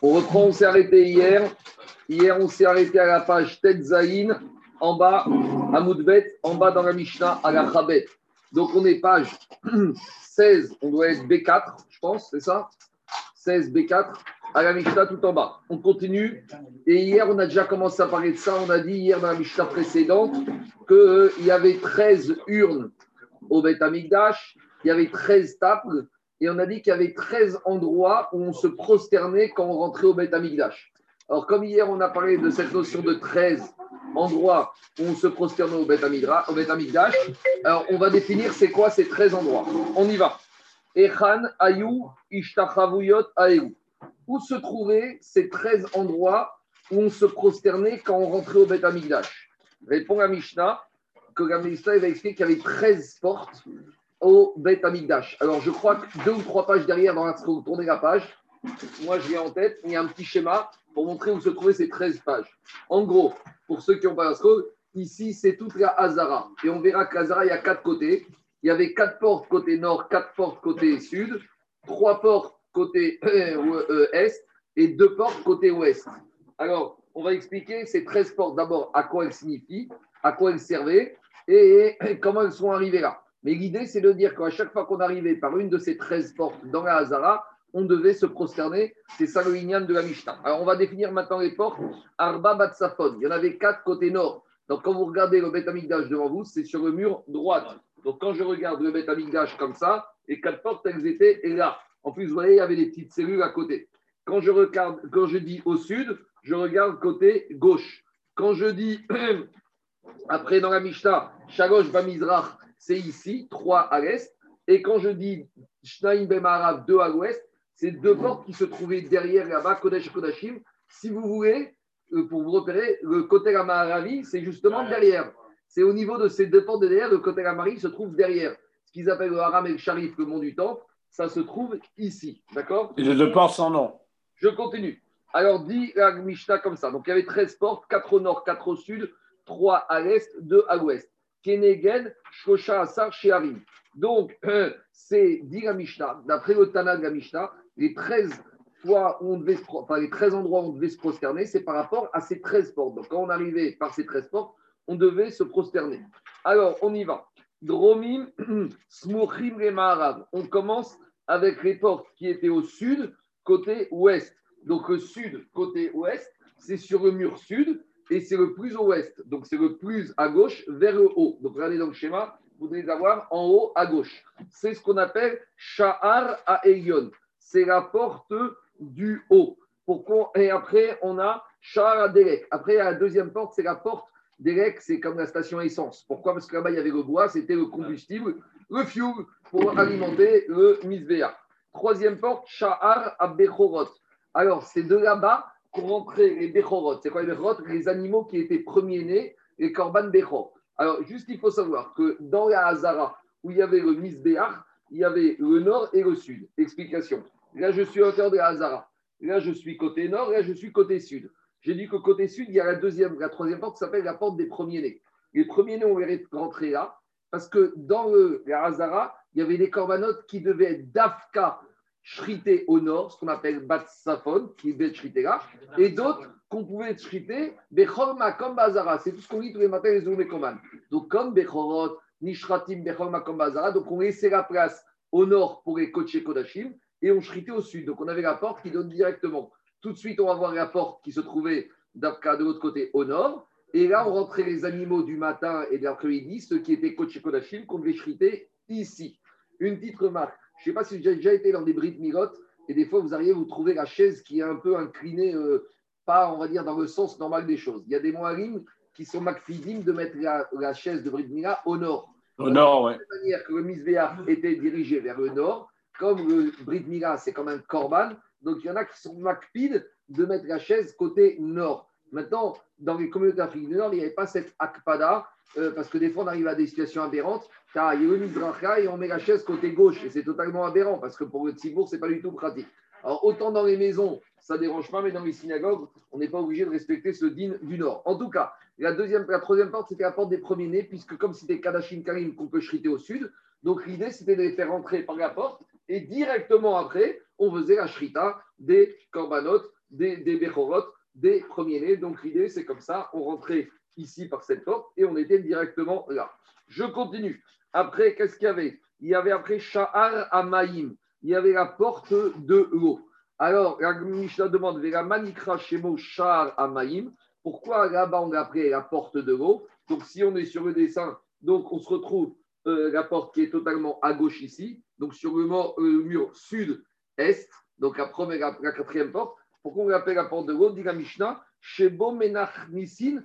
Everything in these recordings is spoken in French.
On reprend, on s'est arrêté hier. Hier, on s'est arrêté à la page Tetzaïn, en bas, à Moudbet, en bas dans la Mishnah, à la Chabet. Donc, on est page 16, on doit être B4, je pense, c'est ça? 16 B4, à la Mishnah tout en bas. On continue. Et hier, on a déjà commencé à parler de ça. On a dit hier dans la Mishnah précédente qu'il y avait 13 urnes au Beth Amikdash, il y avait 13 tables et on a dit qu'il y avait 13 endroits où on se prosternait quand on rentrait au Beth Amikdash. Alors, comme hier, on a parlé de cette notion de 13 endroits où on se prosternait au Beth, Amikdash, alors on va définir c'est quoi ces 13 endroits. On y va. Echan, Ayou, Ishtachavuyot, Aeu. Où se trouvaient ces 13 endroits où on se prosternait quand on rentrait au Beth Amikdash Répond la Mishnah que la Mishnah va expliquer qu'il y avait 13 portes au Beth Amigdash. Alors, je crois que deux ou trois pages derrière, dans la, tournez la page, moi je l'ai en tête, il y a un petit schéma pour montrer où se trouvaient ces 13 pages. En gros, pour ceux qui n'ont pas la scroll, ici c'est toute la Hazara. Et on verra qu'Hazara, il y a quatre côtés. Il y avait quatre portes côté nord, quatre portes côté sud, trois portes côté euh, est et deux portes côté ouest. Alors, on va expliquer ces 13 portes d'abord à quoi elles signifient, à quoi elles servaient et comment elles sont arrivées là. Mais l'idée, c'est de dire qu'à chaque fois qu'on arrivait par une de ces 13 portes dans la Hazara, on devait se prosterner. C'est ça de la Mishnah. Alors, on va définir maintenant les portes. Arba Batsafon. Il y en avait quatre côté nord. Donc, quand vous regardez le Beth Amikdash devant vous, c'est sur le mur droit. Donc, quand je regarde le Beth Amikdash comme ça, les quatre portes, elles étaient là. En plus, vous voyez, il y avait des petites cellules à côté. Quand je, regarde, quand je dis au sud, je regarde côté gauche. Quand je dis, après dans la Mishnah, Shagosh Bamizrach, c'est ici, 3 à l'est. Et quand je dis Shnaim Bemarav, 2 à l'ouest, c'est deux portes qui se trouvaient derrière là-bas, Kodesh Kodashim. Si vous voulez, euh, pour vous repérer, le côté Amaravi, c'est justement derrière. C'est au niveau de ces deux portes de derrière, le côté Amari se trouve derrière. Ce qu'ils appellent le Haram et le Sharif, le mont du Temple, ça se trouve ici. D'accord? Et les deux portes sans nom. Je continue. Alors, dit la Mishnah comme ça. Donc, il y avait 13 portes, 4 au nord, 4 au sud, 3 à l'est, 2 à l'ouest. Kenegen, Shosha, Asar, Shearim. Donc, c'est, dit la Mishnah, d'après le Tana de la Mishnah, les 13 fois où on devait enfin, les 13 endroits où on devait se prosterner, c'est par rapport à ces 13 portes. Donc, quand on arrivait par ces 13 portes, on devait se prosterner. Alors, on y va. Dromim, Smuchim, les On commence avec les portes qui étaient au sud, côté ouest. Donc, le sud, côté ouest, c'est sur le mur sud et c'est le plus au ouest. Donc, c'est le plus à gauche vers le haut. Donc, regardez dans le schéma, vous devez avoir en haut à gauche. C'est ce qu'on appelle Sha'ar à Elion. C'est la porte du haut. Et après, on a Sha'ar à Derek. Après, la deuxième porte, c'est la porte Derek, c'est comme la station essence. Pourquoi? Parce que là-bas, il y avait le bois, c'était le combustible, le fuel pour alimenter le misbéa. Troisième porte, Sha'ar à Bechorot. Alors, c'est de là-bas pour rentrer les Bechorot. C'est quoi les Bechorot Les animaux qui étaient premiers-nés, les Korban Bechor. Alors, juste, il faut savoir que dans la Hazara, où il y avait le Misbéach, il y avait le nord et le sud. Explication. Là, je suis à hauteur de la Hazara. Là, je suis côté nord, là, je suis côté sud. J'ai dit que côté sud, il y a la deuxième, la troisième porte qui s'appelle la porte des premiers-nés. Les premiers-nés, on les rentrer là, parce que dans le, la Hazara, il y avait des corbanotes qui devaient être d'Afka shrité au nord, ce qu'on appelle Batsafon, qui est shrité là, et d'autres qu'on pouvait shriter Bechorma comme. C'est tout ce qu'on dit tous les matins les journées Donc, comme Bechorot, Nishratim, Bechorma comme Bazara, donc on laissait la place au nord pour les Koché Kodashim et on shritait au sud. Donc, on avait la porte qui donne directement. Tout de suite, on va voir la porte qui se trouvait d'Afka de l'autre côté au nord. Et là, on rentrait les animaux du matin et de l'après-midi, ceux qui étaient Koché Kodashim, qu'on devait shriter ici. Une petite remarque je ne sais pas si j'ai déjà été dans des brides mirotes et des fois vous arrivez, vous trouvez la chaise qui est un peu inclinée, euh, pas on va dire dans le sens normal des choses. Il y a des moines qui sont macfidim de mettre la, chaise de Brit Mila au nord. Au nord, oui. De la manière que le Misbéach était dirigé vers le nord, comme le Brit Mila, c'est comme un korban, donc il y en a qui sont macfides de mettre la chaise côté nord. Maintenant, dans les communautés africaines du Nord, il n'y avait pas cette akpada, euh, parce que des fois on arrive à des situations aberrantes. Car il y a une et on met la chaise côté gauche, et c'est totalement aberrant, parce que pour le Tzibour, ce n'est pas du tout pratique. Alors, autant dans les maisons, ça dérange pas, mais dans les synagogues, on n'est pas obligé de respecter ce din du Nord. En tout cas, la, deuxième, la troisième porte, c'était la porte des premiers-nés, puisque comme c'était Kadashim Karim qu'on peut chriter au sud, donc l'idée, c'était de les faire rentrer par la porte, et directement après, on faisait la shrita des corbanotes des, des Bechorot, des premiers-nés. Donc l'idée, c'est comme ça, on rentrait ici par cette porte et on était directement là. Je continue. Après, qu'est-ce qu'il y avait? Il y avait après Sha'ar Amaïm. Il y avait la porte de l'eau. Alors, la Mishnah demande Vera Manikra Shemo Sha'ar Amaïm. Pourquoi là-bas on a appelé la porte de l'eau Donc, si on est sur le dessin, donc on se retrouve euh, la porte qui est totalement à gauche ici, donc sur le, mur, sud-est, donc la première, la, quatrième porte. Pourquoi on l'appelle la porte de l'eau Dit la Mishnah Shebo Menach Nisin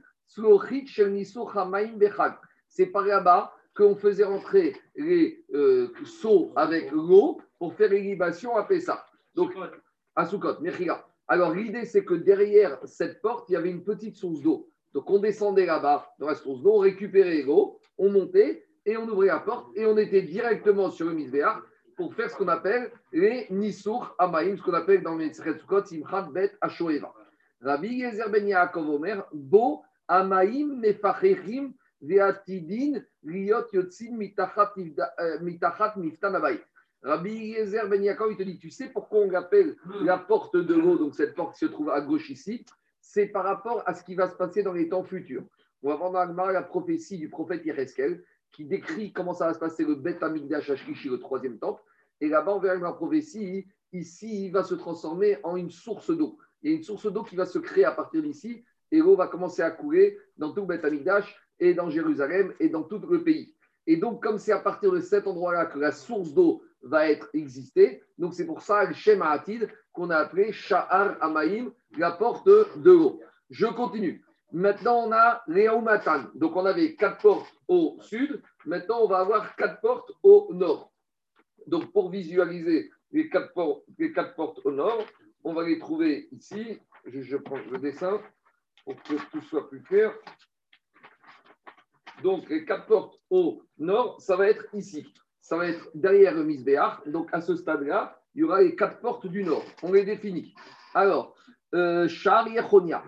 c'est par là-bas qu'on faisait rentrer les euh, seaux avec l'eau pour faire l'irrigation à Pessa. Donc, à Soukot, Alors, l'idée, c'est que derrière cette porte, il y avait une petite source d'eau. Donc, on descendait là-bas dans la source d'eau, on récupérait l'eau, on montait et on ouvrait la porte et on était directement sur le misbéar pour faire ce qu'on appelle les Nisour Amaïm, ce qu'on appelle dans les Soukot, Simchat Bet Ashoeva. Rabbi Yezer Ben Yaakov Omer, Bo Amaim mefacherim veatidin liot yotzin mitachat euh, miftan Rabbi Yezer Ben Yaakov, il te dit, tu sais pourquoi on l'appelle la porte de l'eau, donc cette porte qui se trouve à gauche ici, c'est par rapport à ce qui va se passer dans les temps futurs. On va voir dans la prophétie du prophète Yereskel, qui décrit comment ça va se passer le Bet Amigdash Ashkishi, le troisième temple. Et là-bas, on verra dans la prophétie, ici, il va se transformer en une source d'eau. Il y a une source d'eau qui va se créer à partir d'ici, et l'eau va commencer à couler dans tout Beth Amikdash et dans Jérusalem et dans tout le pays. Et donc, comme c'est à partir de cet endroit-là que la source d'eau va être existée, donc c'est pour ça le Shem Atid qu'on a appelé Sha'ar Amaim, la porte de l'eau. Je continue. Maintenant, on a Léaumatan. Donc, on avait quatre portes au sud. Maintenant, on va avoir quatre portes au nord. Donc, pour visualiser les quatre portes, au nord, on va les trouver ici. Je prends le dessin pour que tout soit plus clair. Donc, les quatre portes au nord, ça va être ici. Ça va être derrière le Misbéach. Donc, à ce stade-là, il y aura les quatre portes du nord. On les définit. Alors, euh, Shar Yechonia.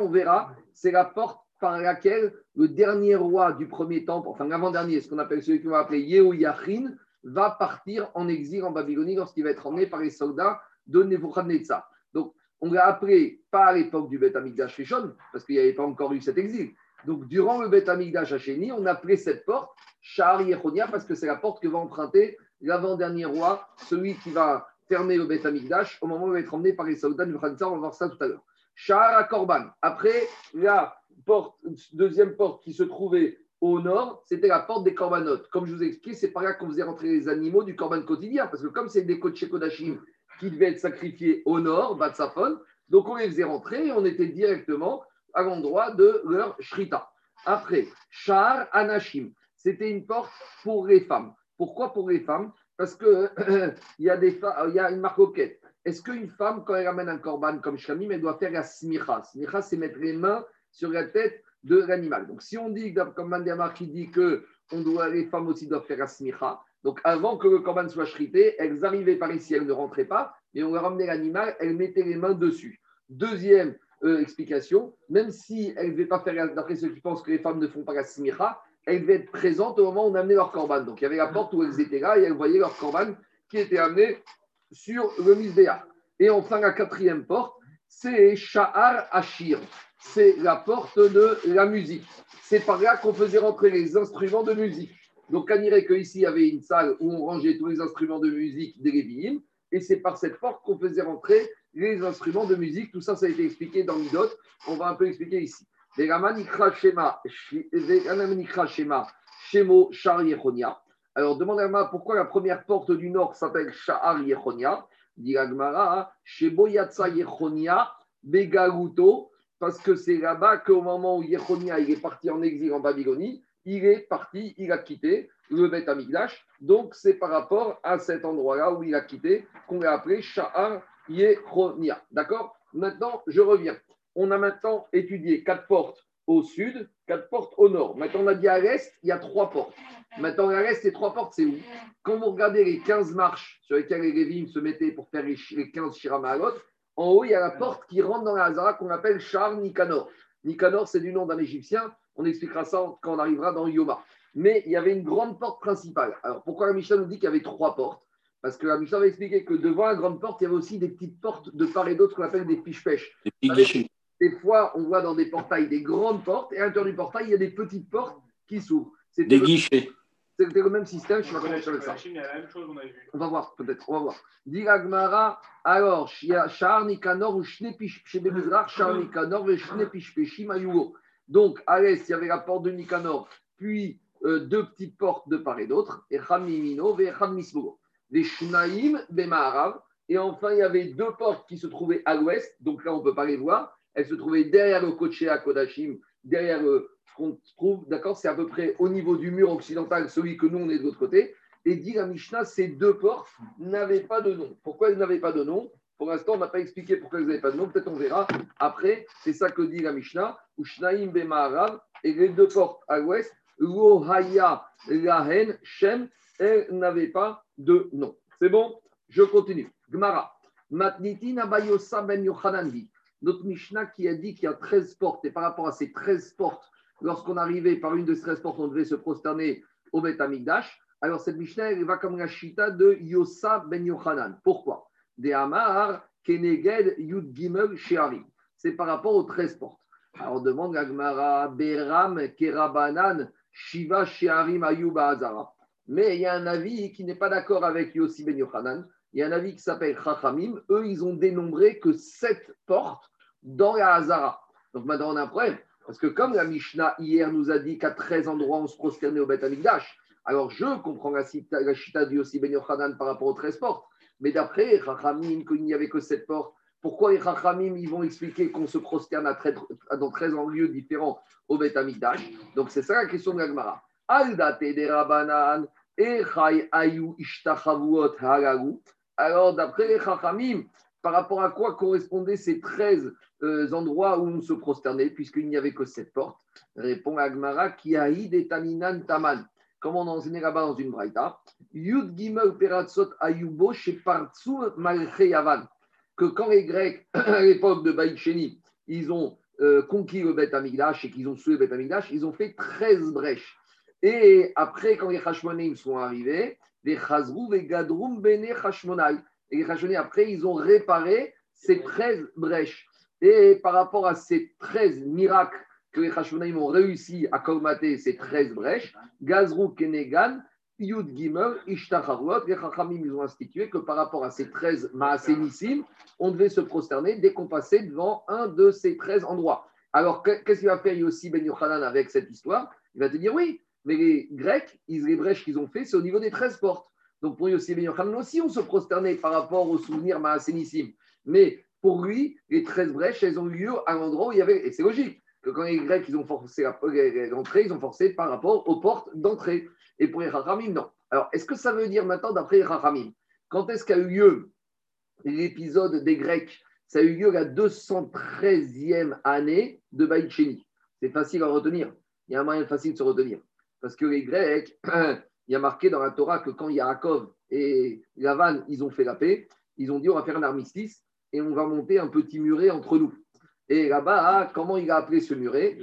on verra, c'est la porte par laquelle le dernier roi du premier temple, enfin l'avant-dernier, ce qu'on appelle celui qu'on va appeler Yehoyachin, va partir en exil en Babylonie lorsqu'il va être emmené par les soldats de Nebuchadnezzar. Donc, on l'a appelé pas à l'époque du Beth Amikdash Rishon, parce qu'il n'y avait pas encore eu cet exil. Donc, durant le Beth Amikdash Hachéni, on appelait cette porte Shahar Yechonia, parce que c'est la porte que va emprunter l'avant-dernier roi, celui qui va fermer le Beth Amikdash au moment où il va être emmené par les soldats du Khansa. On va voir ça tout à l'heure. Shahar Korban. Après, la porte, deuxième porte qui se trouvait au nord, c'était la porte des Korbanot. Comme je vous ai expliqué, c'est par là qu'on faisait rentrer les animaux du Korban quotidien, parce que comme c'est des Kodashim qui devaient être sacrifiés au nord, Batsafon. Donc on les faisait rentrer et on était directement à l'endroit de leur shrita. Après, Shar Anashim, c'était une porte pour les femmes. Pourquoi pour les femmes? Parce qu'il y, a des y a une Est-ce qu'une femme, quand elle amène un korban comme Shamim, elle doit faire la smicha? Smicha, c'est mettre les mains sur la tête de l'animal. Donc si on dit, comme Mandiamar qui dit que on doit, les femmes aussi doivent faire la smicha, donc avant que le corban soit shrité, elles arrivaient par ici, elles ne rentraient pas, et on leur ramenait l'animal, elles mettaient les mains dessus. Deuxième euh, explication, même si elles ne devaient pas faire, d'après ceux qui pensent que les femmes ne font pas la smicha, elles devaient être présentes au moment où on amenait leur corban. Donc il y avait la porte où elles étaient là et elles voyaient leur corban qui était amené sur le misbéa. Et enfin, la quatrième porte, c'est Sha'ar Ashir. C'est la porte de la musique. C'est par là qu'on faisait rentrer les instruments de musique. Donc, on dirait qu'ici, il y avait une salle où on rangeait tous les instruments de musique des Lévi'im, et c'est par cette porte qu'on faisait rentrer les instruments de musique. Tout ça, ça a été expliqué dans Midot. On va un peu expliquer ici. Alors, demandez à pourquoi la première porte du nord s'appelle Sha'ar Yechonia? Dit parce que c'est là-bas qu'au moment où Yechonia est parti en exil en Babylonie, il est parti, il a quitté le Beth Amigdash. Donc, c'est par rapport à cet endroit-là où il a quitté qu'on l'a appelé Sha'ar Yechonia. D'accord? Maintenant, je reviens. On a maintenant étudié quatre portes au sud, quatre portes au nord. Maintenant, on a dit à l'est, il y a trois portes. Maintenant, à l'est, ces trois portes, c'est où? Quand vous regardez les 15 marches sur lesquelles les Lévim se mettaient pour faire les 15 Shiramalot, en haut, il y a la porte qui rentre dans la Hazara qu'on appelle Char Nikanor. Nikanor, c'est du nom d'un Égyptien. On expliquera ça quand on arrivera dans Yoma. Mais il y avait une grande porte principale. Alors pourquoi la Mishnah nous dit qu'il y avait trois portes? Parce que la Mishnah va expliquer que devant la grande porte, il y avait aussi des petites portes de part et d'autre qu'on appelle des fiches-pêches. Des Des fois, on voit dans des portails des grandes portes et à l'intérieur du portail, il y a des petites portes qui s'ouvrent. Des guichets. C'était le même système, je ne sais pas comment ça ça. On va voir, peut-être, on va voir. Diragmara, alors, Shar Nikanor ou Shnepish Shebemizrach, Shar Nikanor et Shnepish Peshim Ayugo. Donc, à l'est, il y avait la porte de Nikanor, puis euh, deux petites portes de part et d'autre, et Chamimino, et Chamismogo. Des Shnaim, Bemaharav, et enfin, il y avait deux portes qui se trouvaient à l'ouest, donc là, on ne peut pas les voir. Elles se trouvaient derrière le Koché à derrière le qu'on trouve, d'accord, c'est à peu près au niveau du mur occidental, celui que nous, on est de l'autre côté. Et dit la Mishnah, ces deux portes n'avaient pas de nom. Pourquoi elles n'avaient pas de nom? Pour l'instant, on n'a pas expliqué pourquoi elles n'avaient pas de nom. Peut-être on verra après. C'est ça que dit la Mishnah. Ushnaim Bemaharav, et les deux portes à l'ouest, Lohaya Lahen Shem, elles n'avaient pas de nom. C'est bon? Je continue. Gmara. Matniti Nabayosa Ben Yochananvi. Notre Mishnah qui a dit qu'il y a 13 portes. Et par rapport à ces 13 portes, lorsqu'on arrivait par une de ces portes, on devait se prosterner au Beth Amikdash. Alors cette Mishnah, elle va comme la chita de Yosa ben Yochanan. Pourquoi? De Amar, Keneged, Yud Gimel. C'est par rapport aux 13 portes. Alors demande à Gmara, Beram, Kerabanan, Shiva, Shearim, Ayuba, Azara. Mais il y a un avis qui n'est pas d'accord avec Yossi ben Yochanan. Il y a un avis qui s'appelle Chachamim. Eux, ils ont dénombré que 7 portes dans la Hazara. Donc maintenant, on a un problème. Parce que comme la Mishnah hier nous a dit qu'à 13 endroits on se prosternait au Beth Amikdash, alors je comprends la, la chita du Yossi Ben Yochanan par rapport aux 13 portes. Mais d'après Chachamim, qu'il n'y avait que 7 portes, pourquoi les Chachamim ils vont expliquer qu'on se prosterne à 13, dans 13 lieux différents au Beth Donc c'est ça la question de. Aldate de Rabanan, Ayu Ishtachavuot Haragu. Alors d'après les Chachamim, par rapport à quoi correspondaient ces 13 euh, endroits où on se prosternait, puisqu'il n'y avait que cette porte Répond Agmara, qui a et Taminan Taman. Comme on enseignait là-bas dans une braïta, Yud Gimel Peratzot Ayubo chez Malcheyavan. Que quand les Grecs, à l'époque de Baïcheni, ils ont euh, conquis le Beth Amigdash et qu'ils ont souillé le Beth Amigdash, ils ont fait 13 brèches. Et après, quand les Hashmonaïm sont arrivés, les Chazrou, les Gadrum, Bene Hashmonai. Et les Hashmonaïm, après, ils ont réparé ces 13 brèches. Et par rapport à ces 13 miracles que les Hashmonaïm ont réussi à colmater ces 13 brèches, Gazrou Kenegan, Yud Gimel, Ishtachavot, les Chachamim, ils ont institué que par rapport à ces 13 Maasénissim, on devait se prosterner dès qu'on passait devant un de ces 13 endroits. Alors, qu'est-ce qu'il va faire Yossi Ben Yochanan avec cette histoire? Il va te dire oui, mais les Grecs, les brèches qu'ils ont fait, c'est au niveau des 13 portes. Donc, pour Yossi Ben Yochanan aussi, on se prosternait par rapport aux souvenirs Maasénissim. Mais pour lui, les 13 brèches, elles ont eu lieu à l'endroit où il y avait. Et c'est logique quand les Grecs ils ont forcé l'entrée, ils ont forcé par rapport aux portes d'entrée. Et pour les non. Alors, est-ce que ça veut dire maintenant, d'après les quand est-ce qu'a eu lieu l'épisode des Grecs Ça a eu lieu la 213e année de Baïcheni. C'est facile à retenir. Il y a un moyen facile de se retenir. Parce que les Grecs, il y a marqué dans la Torah que quand Yaakov et Lavan, ils ont fait la paix, ils ont dit on va faire un armistice et on va monter un petit muret entre nous. Et là-bas, comment il a appelé ce muret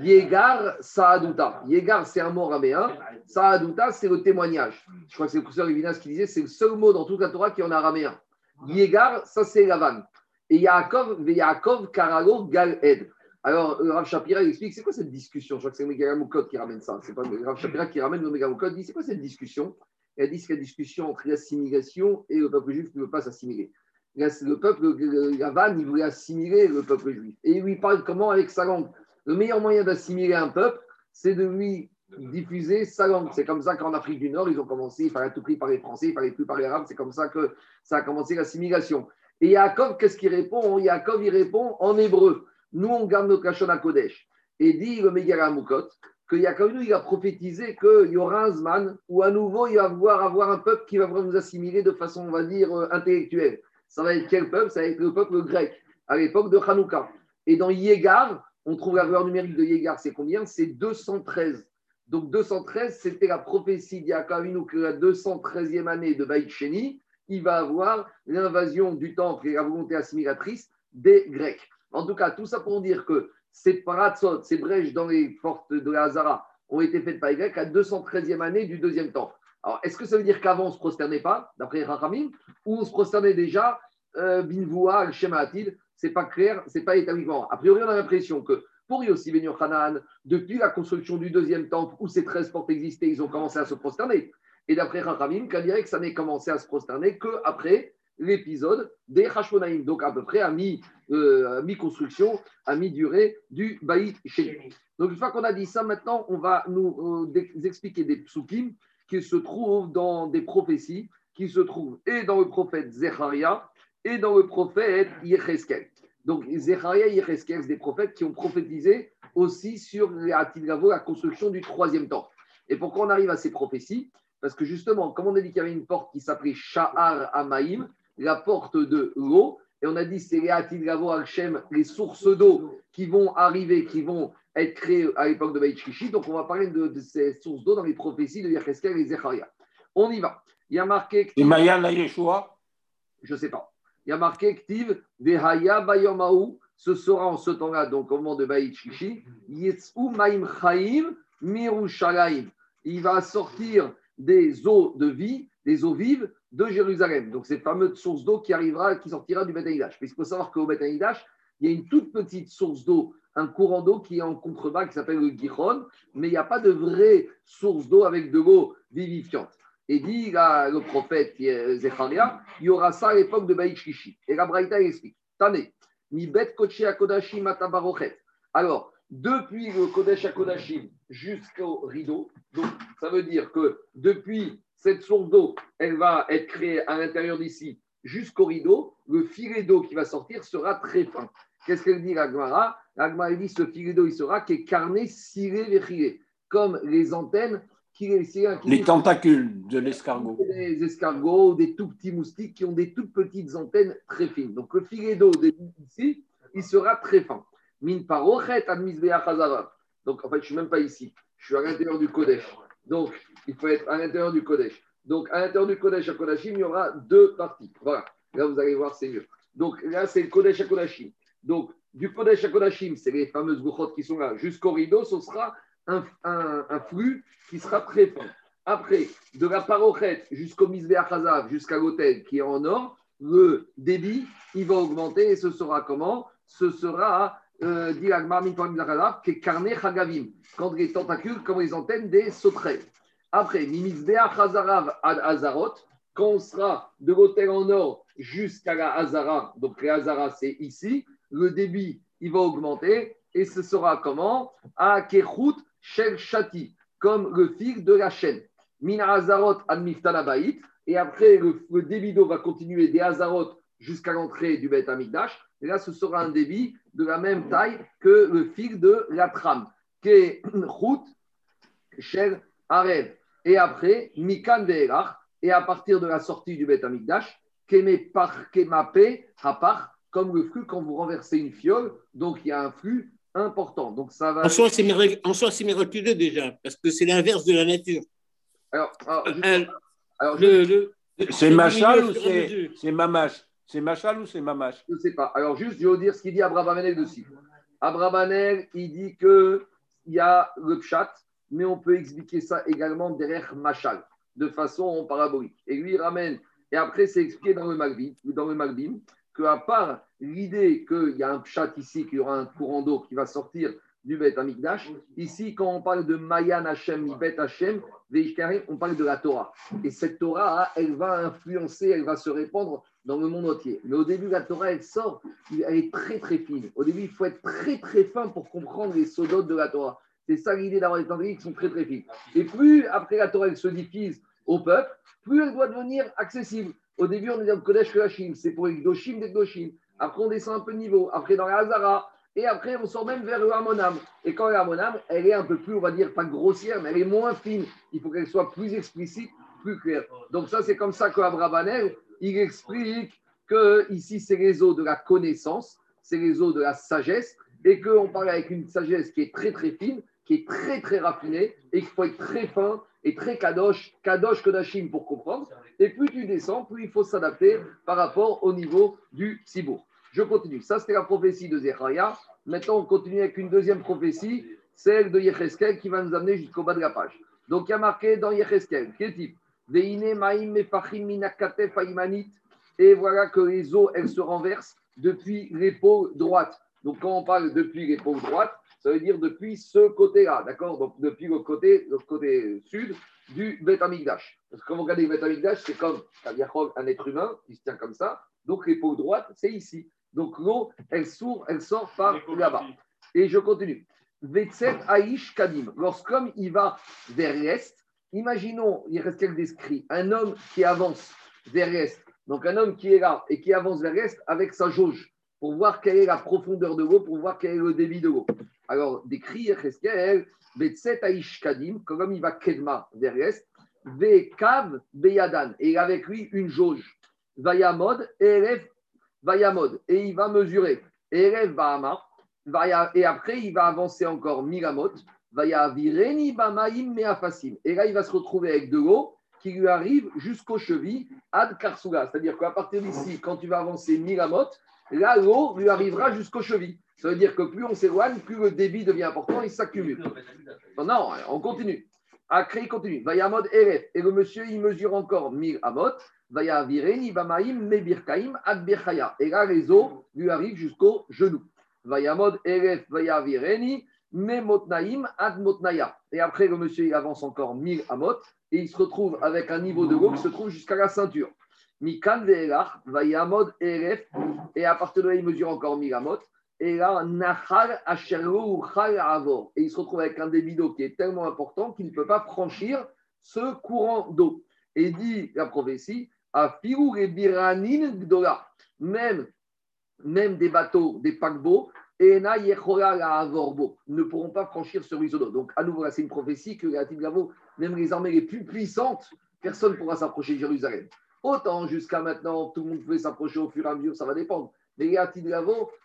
Yegar Saaduta. Yegar, c'est un mot araméen. Saaduta, c'est le témoignage. Je crois que c'est le professeur Levinas qui disait c'est le seul mot dans toute la Torah qui est en araméen. Yegar, ça c'est Lavan. Et Yaakov, Yaakov, Karago, Gal Ed. Alors, Rav Shapira il explique c'est quoi cette discussion? Je crois que c'est Megamukot qui ramène ça. C'est pas Rav Shapira qui ramène le Megamukot. Il dit c'est quoi cette discussion? Il dit c'est la discussion entre l'assimilation et le peuple juif qui ne veut pas s'assimiler le peuple, Yavan, il voulait assimiler le peuple juif. Et il lui parle comment avec sa langue. Le meilleur moyen d'assimiler un peuple, c'est de lui diffuser sa langue. C'est comme ça qu'en Afrique du Nord, ils ont commencé, il fallait tout prix par les Français, il fallait plus parler arabe. C'est comme ça que ça a commencé l'assimilation. Et Yaakov, qu'est-ce qu'il répond? Yaakov, il répond en hébreu. Nous, on garde nos cachons à Kodesh. Et dit le Megara Moukot que Yaakov, il a prophétisé qu'il y aura un Zman où à nouveau il va avoir, avoir un peuple qui va nous assimiler de façon, on va dire, euh, intellectuelle ça va être quel peuple? Ça va être le peuple grec, à l'époque de Hanouka. Et dans Yégar, on trouve la valeur numérique de Yégar, c'est combien? C'est 213. Donc 213, c'était la prophétie d'Yakavinu que la 213e année de Baït il va avoir l'invasion du temple et la volonté assimilatrice des Grecs. En tout cas, tout ça pour dire que ces paratsot, ces brèches dans les fortes de la Hazara, ont été faites par les Grecs à 213e année du deuxième temple. Alors, est-ce que ça veut dire qu'avant, on ne se prosternait pas, d'après Rachamim, ou on se prosternait déjà, euh, Binvoua, schéma C'est pas clair, c'est pas établi. A priori, on a l'impression que pour Yossi Ben depuis la construction du deuxième temple où ces 13 portes existaient, ils ont commencé à se prosterner. Et d'après Rachamim, qu'on dirait que ça n'est commencé à se prosterner qu'après l'épisode des Hashmonaïm, donc à peu près à euh, mi-construction, à mi-durée du Baït Sheni. Donc une fois qu'on a dit ça, maintenant on va nous euh, expliquer des psukim qui se trouvent dans des prophéties, qui se trouvent et dans le prophète Zecharia et dans le prophète Yecheskel. Donc Zecharia et Yecheskel, c'est des prophètes qui ont prophétisé aussi sur la construction du troisième temple. Et pourquoi on arrive à ces prophéties? Parce que justement, comme on a dit qu'il y avait une porte qui s'appelait Sha'ar Amaim, la porte de l'eau, et on a dit c'est les Al-Shem, les sources d'eau qui vont arriver, qui vont être créées à l'époque de Baïchishi. Donc on va parler de, ces sources d'eau dans les prophéties de Yecheskel et Zecharia. On y va. Il y a marqué. Et Maya la Yeshua? Je ne sais pas. Il y a marqué Ktiv, Vehaya Bayomaou, ce sera en ce temps-là, donc au moment de Baïchishi, Yetzou Maim Chaim Mirushalayim. Il va sortir des eaux de vie, des eaux vives de Jérusalem. Donc, cette fameuse source d'eau qui arrivera, qui sortira du Beth Puisqu'il faut savoir qu'au Beth il y a une toute petite source d'eau, un courant d'eau qui est en contrebas, qui s'appelle le Giron, mais il n'y a pas de vraie source d'eau avec de l'eau vivifiante. Et dit le prophète Zecharia, il y aura ça à l'époque de Baïch Et la Braïta explique Tane, mi bet kodashim Alors, depuis le Kodesh Akodashim jusqu'au rideau, donc ça veut dire que depuis cette source d'eau, elle va être créée à l'intérieur d'ici jusqu'au rideau. Le filet d'eau qui va sortir sera très fin. Qu'est-ce qu'elle dit, l'Agmara L'Agmara dit ce filet d'eau, il sera qui est carné, ciré, véchiré, comme les antennes qui, les tentacules de l'escargot. Les escargots, des tout petits moustiques qui ont des toutes petites antennes très fines. Donc le filet d'eau ici, il sera très fin. Min parochet Donc en fait, je ne suis même pas ici. Je suis à l'intérieur du Kodesh. Donc, il faut être à l'intérieur du Kodesh. Donc, à l'intérieur du Kodesh à Kodashim, il y aura deux parties. Voilà. Là, vous allez voir, c'est mieux. Donc, là, c'est le Kodesh à Kodashim. Donc, du Kodesh à Kodashim, c'est les fameuses bouchottes qui sont là, jusqu'au rideau, ce sera un, un, flux qui sera très fin. Après, de la parochette jusqu'au Misbeh jusqu'à l'hôtel qui est en or, le débit, il va augmenter et ce sera comment? Ce sera euh, dit qui est carné chagavim, quand les tentacules, comme les antennes des sauterelles. Après, mimizbea chazarav ad azarot, quand on sera de l'hôtel en or jusqu'à la Hazara, donc la Hazara c'est ici, le débit il va augmenter et ce sera comment? A kechut shel shati, comme le fil de la chaîne. Min Hazarot ad miftanabait, et après le, débit d'eau va continuer des Hazarot jusqu'à l'entrée du Beth Amikdash. Et là, ce sera un débit de la même taille que le fil de la trame, route, Shel, Arev. Et après, Mikan Ve'elach, et à partir de la sortie du Beth Amikdash, Keme par Kemape, Hapar, comme le flux quand vous renversez une fiole. Donc, il y a un flux important. Donc, ça va. En soi, c'est miraculeux déjà, parce que c'est l'inverse de la nature. Alors, alors, euh, c'est Machal ou c'est Mamash? C'est Machal ou c'est Mamash? Je ne sais pas. Alors, juste, je vais vous dire ce qu'il dit Abravanel dessus. Abravanel, il dit qu'il y a le pshat, mais on peut expliquer ça également derrière Machal, de façon parabolique. Et lui, il ramène, et après, c'est expliqué dans le Magbim, dans le Magbim qu'à part l'idée qu'il y a un pshat ici, qu'il y aura un courant d'eau qui va sortir du Bet Amikdash. Ici, quand on parle de Mayan Hashem, Bet Hashem, on parle de la Torah. Et cette Torah, elle va influencer, elle va se répandre dans le monde entier. Mais au début, la Torah, elle sort, elle est très très fine. Au début, il faut être très très fin pour comprendre les sodotes de la Torah. C'est ça l'idée d'avoir des tendrilles qui sont très très fines. Et plus après la Torah, elle se diffuse au peuple, plus elle doit devenir accessible. Au début, on est dans le Kodesh Kodashim, c'est pour les Gdoshim des Gdoshim. Après, on descend un peu de niveau. Après, dans la Hazara, et après, on sort même vers le Hamonam. Et quand le Hamonam, elle est un peu plus, on va dire, pas grossière, mais elle est moins fine. Il faut qu'elle soit plus explicite, plus claire. Donc ça, c'est comme ça que Abravanel, il explique que ici, c'est les eaux de la connaissance, c'est les eaux de la sagesse, et qu'on parle avec une sagesse qui est très très fine, qui est très très raffinée, et qu'il faut être très fin et très kadosh, kadosh kodashim pour comprendre. Et plus tu descends, plus il faut s'adapter par rapport au niveau du cibourg. Je continue. Ça, c'était la prophétie de Zechariah. Maintenant, on continue avec une deuxième prophétie, celle de Yecheskel, qui va nous amener jusqu'au bas de la page. Donc, il y a marqué dans Yecheskel, quel type? Et voilà que les eaux, elles se renversent depuis l'épaule droite. Donc, quand on parle depuis l'épaule droite, ça veut dire depuis ce côté-là, d'accord Donc, depuis le côté, le côté sud du Beth Amikdash. Parce que quand vous regardez le Beth Amikdash, c'est comme un être humain qui se tient comme ça. Donc, l'épaule droite, c'est ici. Donc, l'eau, elle sort, elle sort par là-bas. Et je continue. Vetset Aïsh Kadim. Lorsqu'homme il va vers l'est, imaginons, il reste quelques décrit, un homme qui avance vers l'est. Donc, un homme qui est là et qui avance vers l'est avec sa jauge pour voir quelle est la profondeur de l'eau, pour voir quel est le débit de l'eau. Alors, décrit Cheskel, Betset Aïsh Kadim, comme il va Kedma vers l'est, Kav Beyadan, et avec lui une jauge. Vayamod, Erev Vayamod, et il va mesurer. Erev Bahama, et après il va avancer encore Miramot, Vayavireni Bamaim Meafasim. Et là, il va se retrouver avec de l'eau qui lui arrive jusqu'aux chevilles, Ad Karsula. C'est-à-dire qu'à partir d'ici, quand tu vas avancer Miramot, là, l'eau lui arrivera jusqu'aux chevilles. Ça veut dire que plus on s'éloigne, plus le débit devient important, il s'accumule. Non, on continue. Il continue. Vayamod Eref. Et le monsieur, il mesure encore 1000 amot. Vayavireni Bamaim Mebirkaim Ad Birchaya. Et là, les eaux lui arrivent jusqu'au genou. Vayamod Eref Vayavireni Memotnaim Ad Motnaya. Et après, le monsieur, il avance encore 1000 amot. Et il se retrouve avec un niveau de l'eau qui se trouve jusqu'à la ceinture. Mikan Ve'elach Vayamod Eref. Et à partir de là, il mesure encore 1000 amot. Et là, Nahal ou Avor. Et il se retrouve avec un débit d'eau qui est tellement important qu'il ne peut pas franchir ce courant d'eau. Et dit la prophétie, à et Biranin Gdola. Même, des bateaux, des paquebots, ne pourront pas franchir ce ruisseau d'eau. Donc, à nouveau, c'est une prophétie que même les armées les plus puissantes, personne ne pourra s'approcher de Jérusalem. Autant jusqu'à maintenant, tout le monde pouvait s'approcher au fur et à mesure, ça va dépendre. Mais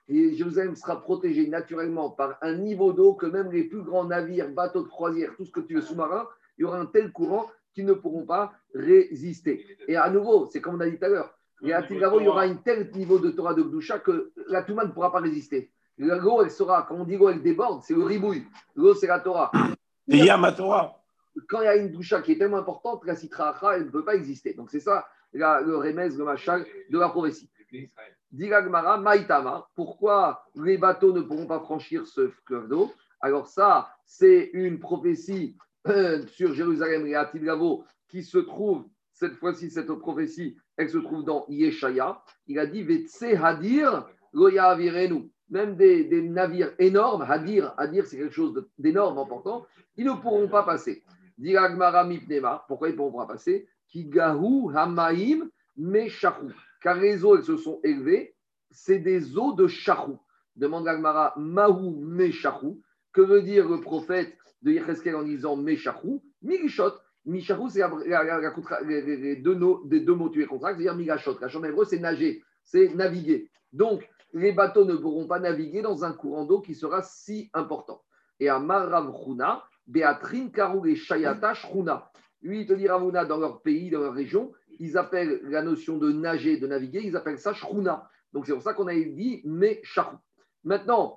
et Jérusalem sera protégé naturellement par un niveau d'eau que même les plus grands navires, bateaux de croisière, tout ce que tu veux sous-marin, il y aura un tel courant qu'ils ne pourront pas résister. Et à nouveau, c'est comme on a dit tout à l'heure, il y aura un tel niveau de Torah de Gdusha que la Touma ne pourra pas résister. L'eau, elle sera, quand on dit l'eau, elle déborde, c'est le ribouille. L'eau, c'est la Torah. Il y a ma Torah. Quand il y a une doucha qui est tellement importante, la citra elle ne peut pas exister. Donc c'est ça le remez, le machal de la prophétie. Diragmara, Maïtama, pourquoi les bateaux ne pourront pas franchir ce fleuve d'eau? Alors ça, c'est une prophétie euh, sur Jérusalem et Atilgavo qui se trouve, cette fois-ci, cette prophétie, elle se trouve dans Yeshaya. Il a dit, Vetse Hadir, Avirenu. Même des, des, navires énormes, Hadir, Hadir c'est quelque chose d'énorme, important, ils ne pourront pas passer. Diragmara Mipnema, pourquoi ils ne pourront pas passer? Kigahu Hamaim Meshahu car les eaux, elles se sont élevées, c'est des eaux de Chachou. Demande Agmara, Mahou Meshachou. Que veut dire le prophète de Yecheskel en disant Meshachou Migishot. Mishachou, c'est les deux, mots tués contracts, c'est-à-dire Migashot. La chambre hébreu, c'est nager, c'est naviguer. Donc, les bateaux ne pourront pas naviguer dans un courant d'eau qui sera si important. Et à Marav Beatrin Karou et Shayata Shruna. Lui, il te dit Ravuna, dans leur pays, dans leur région, ils appellent la notion de nager, de naviguer, ils appellent ça shruna. Donc c'est pour ça qu'on a dit mais charou. Maintenant,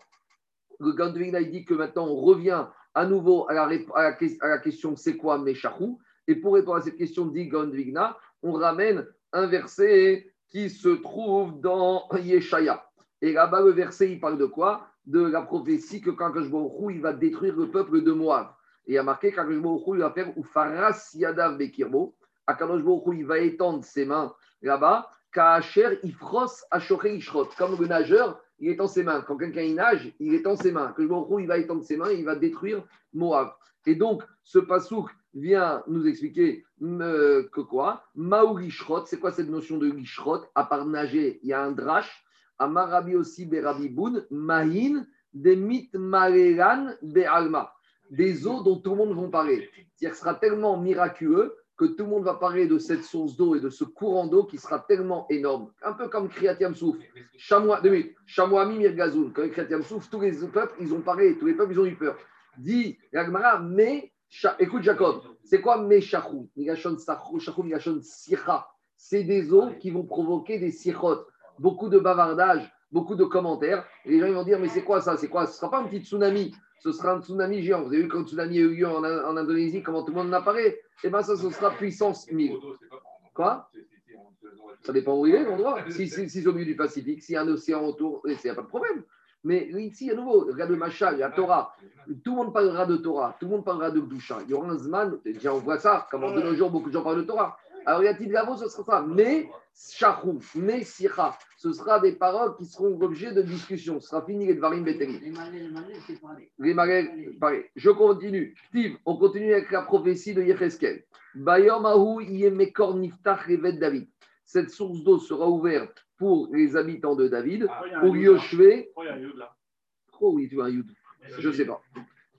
le Gandvigna dit que maintenant on revient à nouveau à la, question c'est quoi mais charou Et pour répondre à cette question, dit Gandvigna, on ramène un verset qui se trouve dans Yeshaya. Et là-bas, le verset, il parle de quoi? De la prophétie que quand Baruch il va détruire le peuple de Moab. Et il y a marqué quand il va faire Ufaras Yadav Bekirbo. Akadosh Baruch il va étendre ses mains là-bas, Kaacher Ifros Ashore Ishrot. Comme le nageur, il étend ses mains. Quand quelqu'un nage, il étend ses mains. Akadosh Baruch il va étendre ses mains et il va détruire Moab. Et donc, ce pasouk vient nous expliquer euh, que quoi? Maorishrot, c'est quoi cette notion de Ishrot À part nager, il y a un drash. Amarabi aussi Berabi Boun, Mahin, Demit Mareran Be'alma. Des eaux dont tout le monde va parler. C'est-à-dire ce sera tellement miraculeux que tout le monde va parler de cette source d'eau et de ce courant d'eau qui sera tellement énorme. Un peu comme Kriyat Souf. Chamois, Chamois Mirgazoun. Comme Kriyat Souf, tous les peuples, ils ont parlé, tous les peuples, ils ont eu peur. Dit Yagmara, mais, écoute Jacob, c'est quoi mes chachou Migashon Migashon Sicha. C'est des eaux qui vont provoquer des sichot, beaucoup de bavardage, beaucoup de commentaires. les gens vont dire, mais c'est quoi ça? C'est quoi? Ce ne sera pas un petit tsunami, ce sera un tsunami géant. Vous avez vu quand le tsunami a eu lieu en, Indonésie, comment tout le monde en apparaît? Eh bien, ça, ce sera puissance 1000. Quoi? Ça dépend où il est, l'endroit. Si c'est au milieu du Pacifique, s'il y a un océan autour, il n'y a pas de problème. Mais ici, à nouveau, regarde le Machal, la Torah. Tout le monde parlera de Torah, tout le monde parlera de Boucha. Il y aura un Zman, déjà on voit ça, comme de nos jours, beaucoup de gens parlent de Torah. Alors, il y a Tidravo, ce sera ça. Mais Shachou, mais Sira, ce sera des paroles qui seront l'objet de discussion. Ce sera fini les Dvarim Beteri. Les malais, pareil. Je continue. Steve, on continue avec la prophétie de Yecheskel. Bayom Ahou Yemekor Niftach Revet David. Cette source d'eau sera ouverte pour les habitants de David, pour Yoshvé. Oh oui, tu vois un Yud. Je ne sais pas.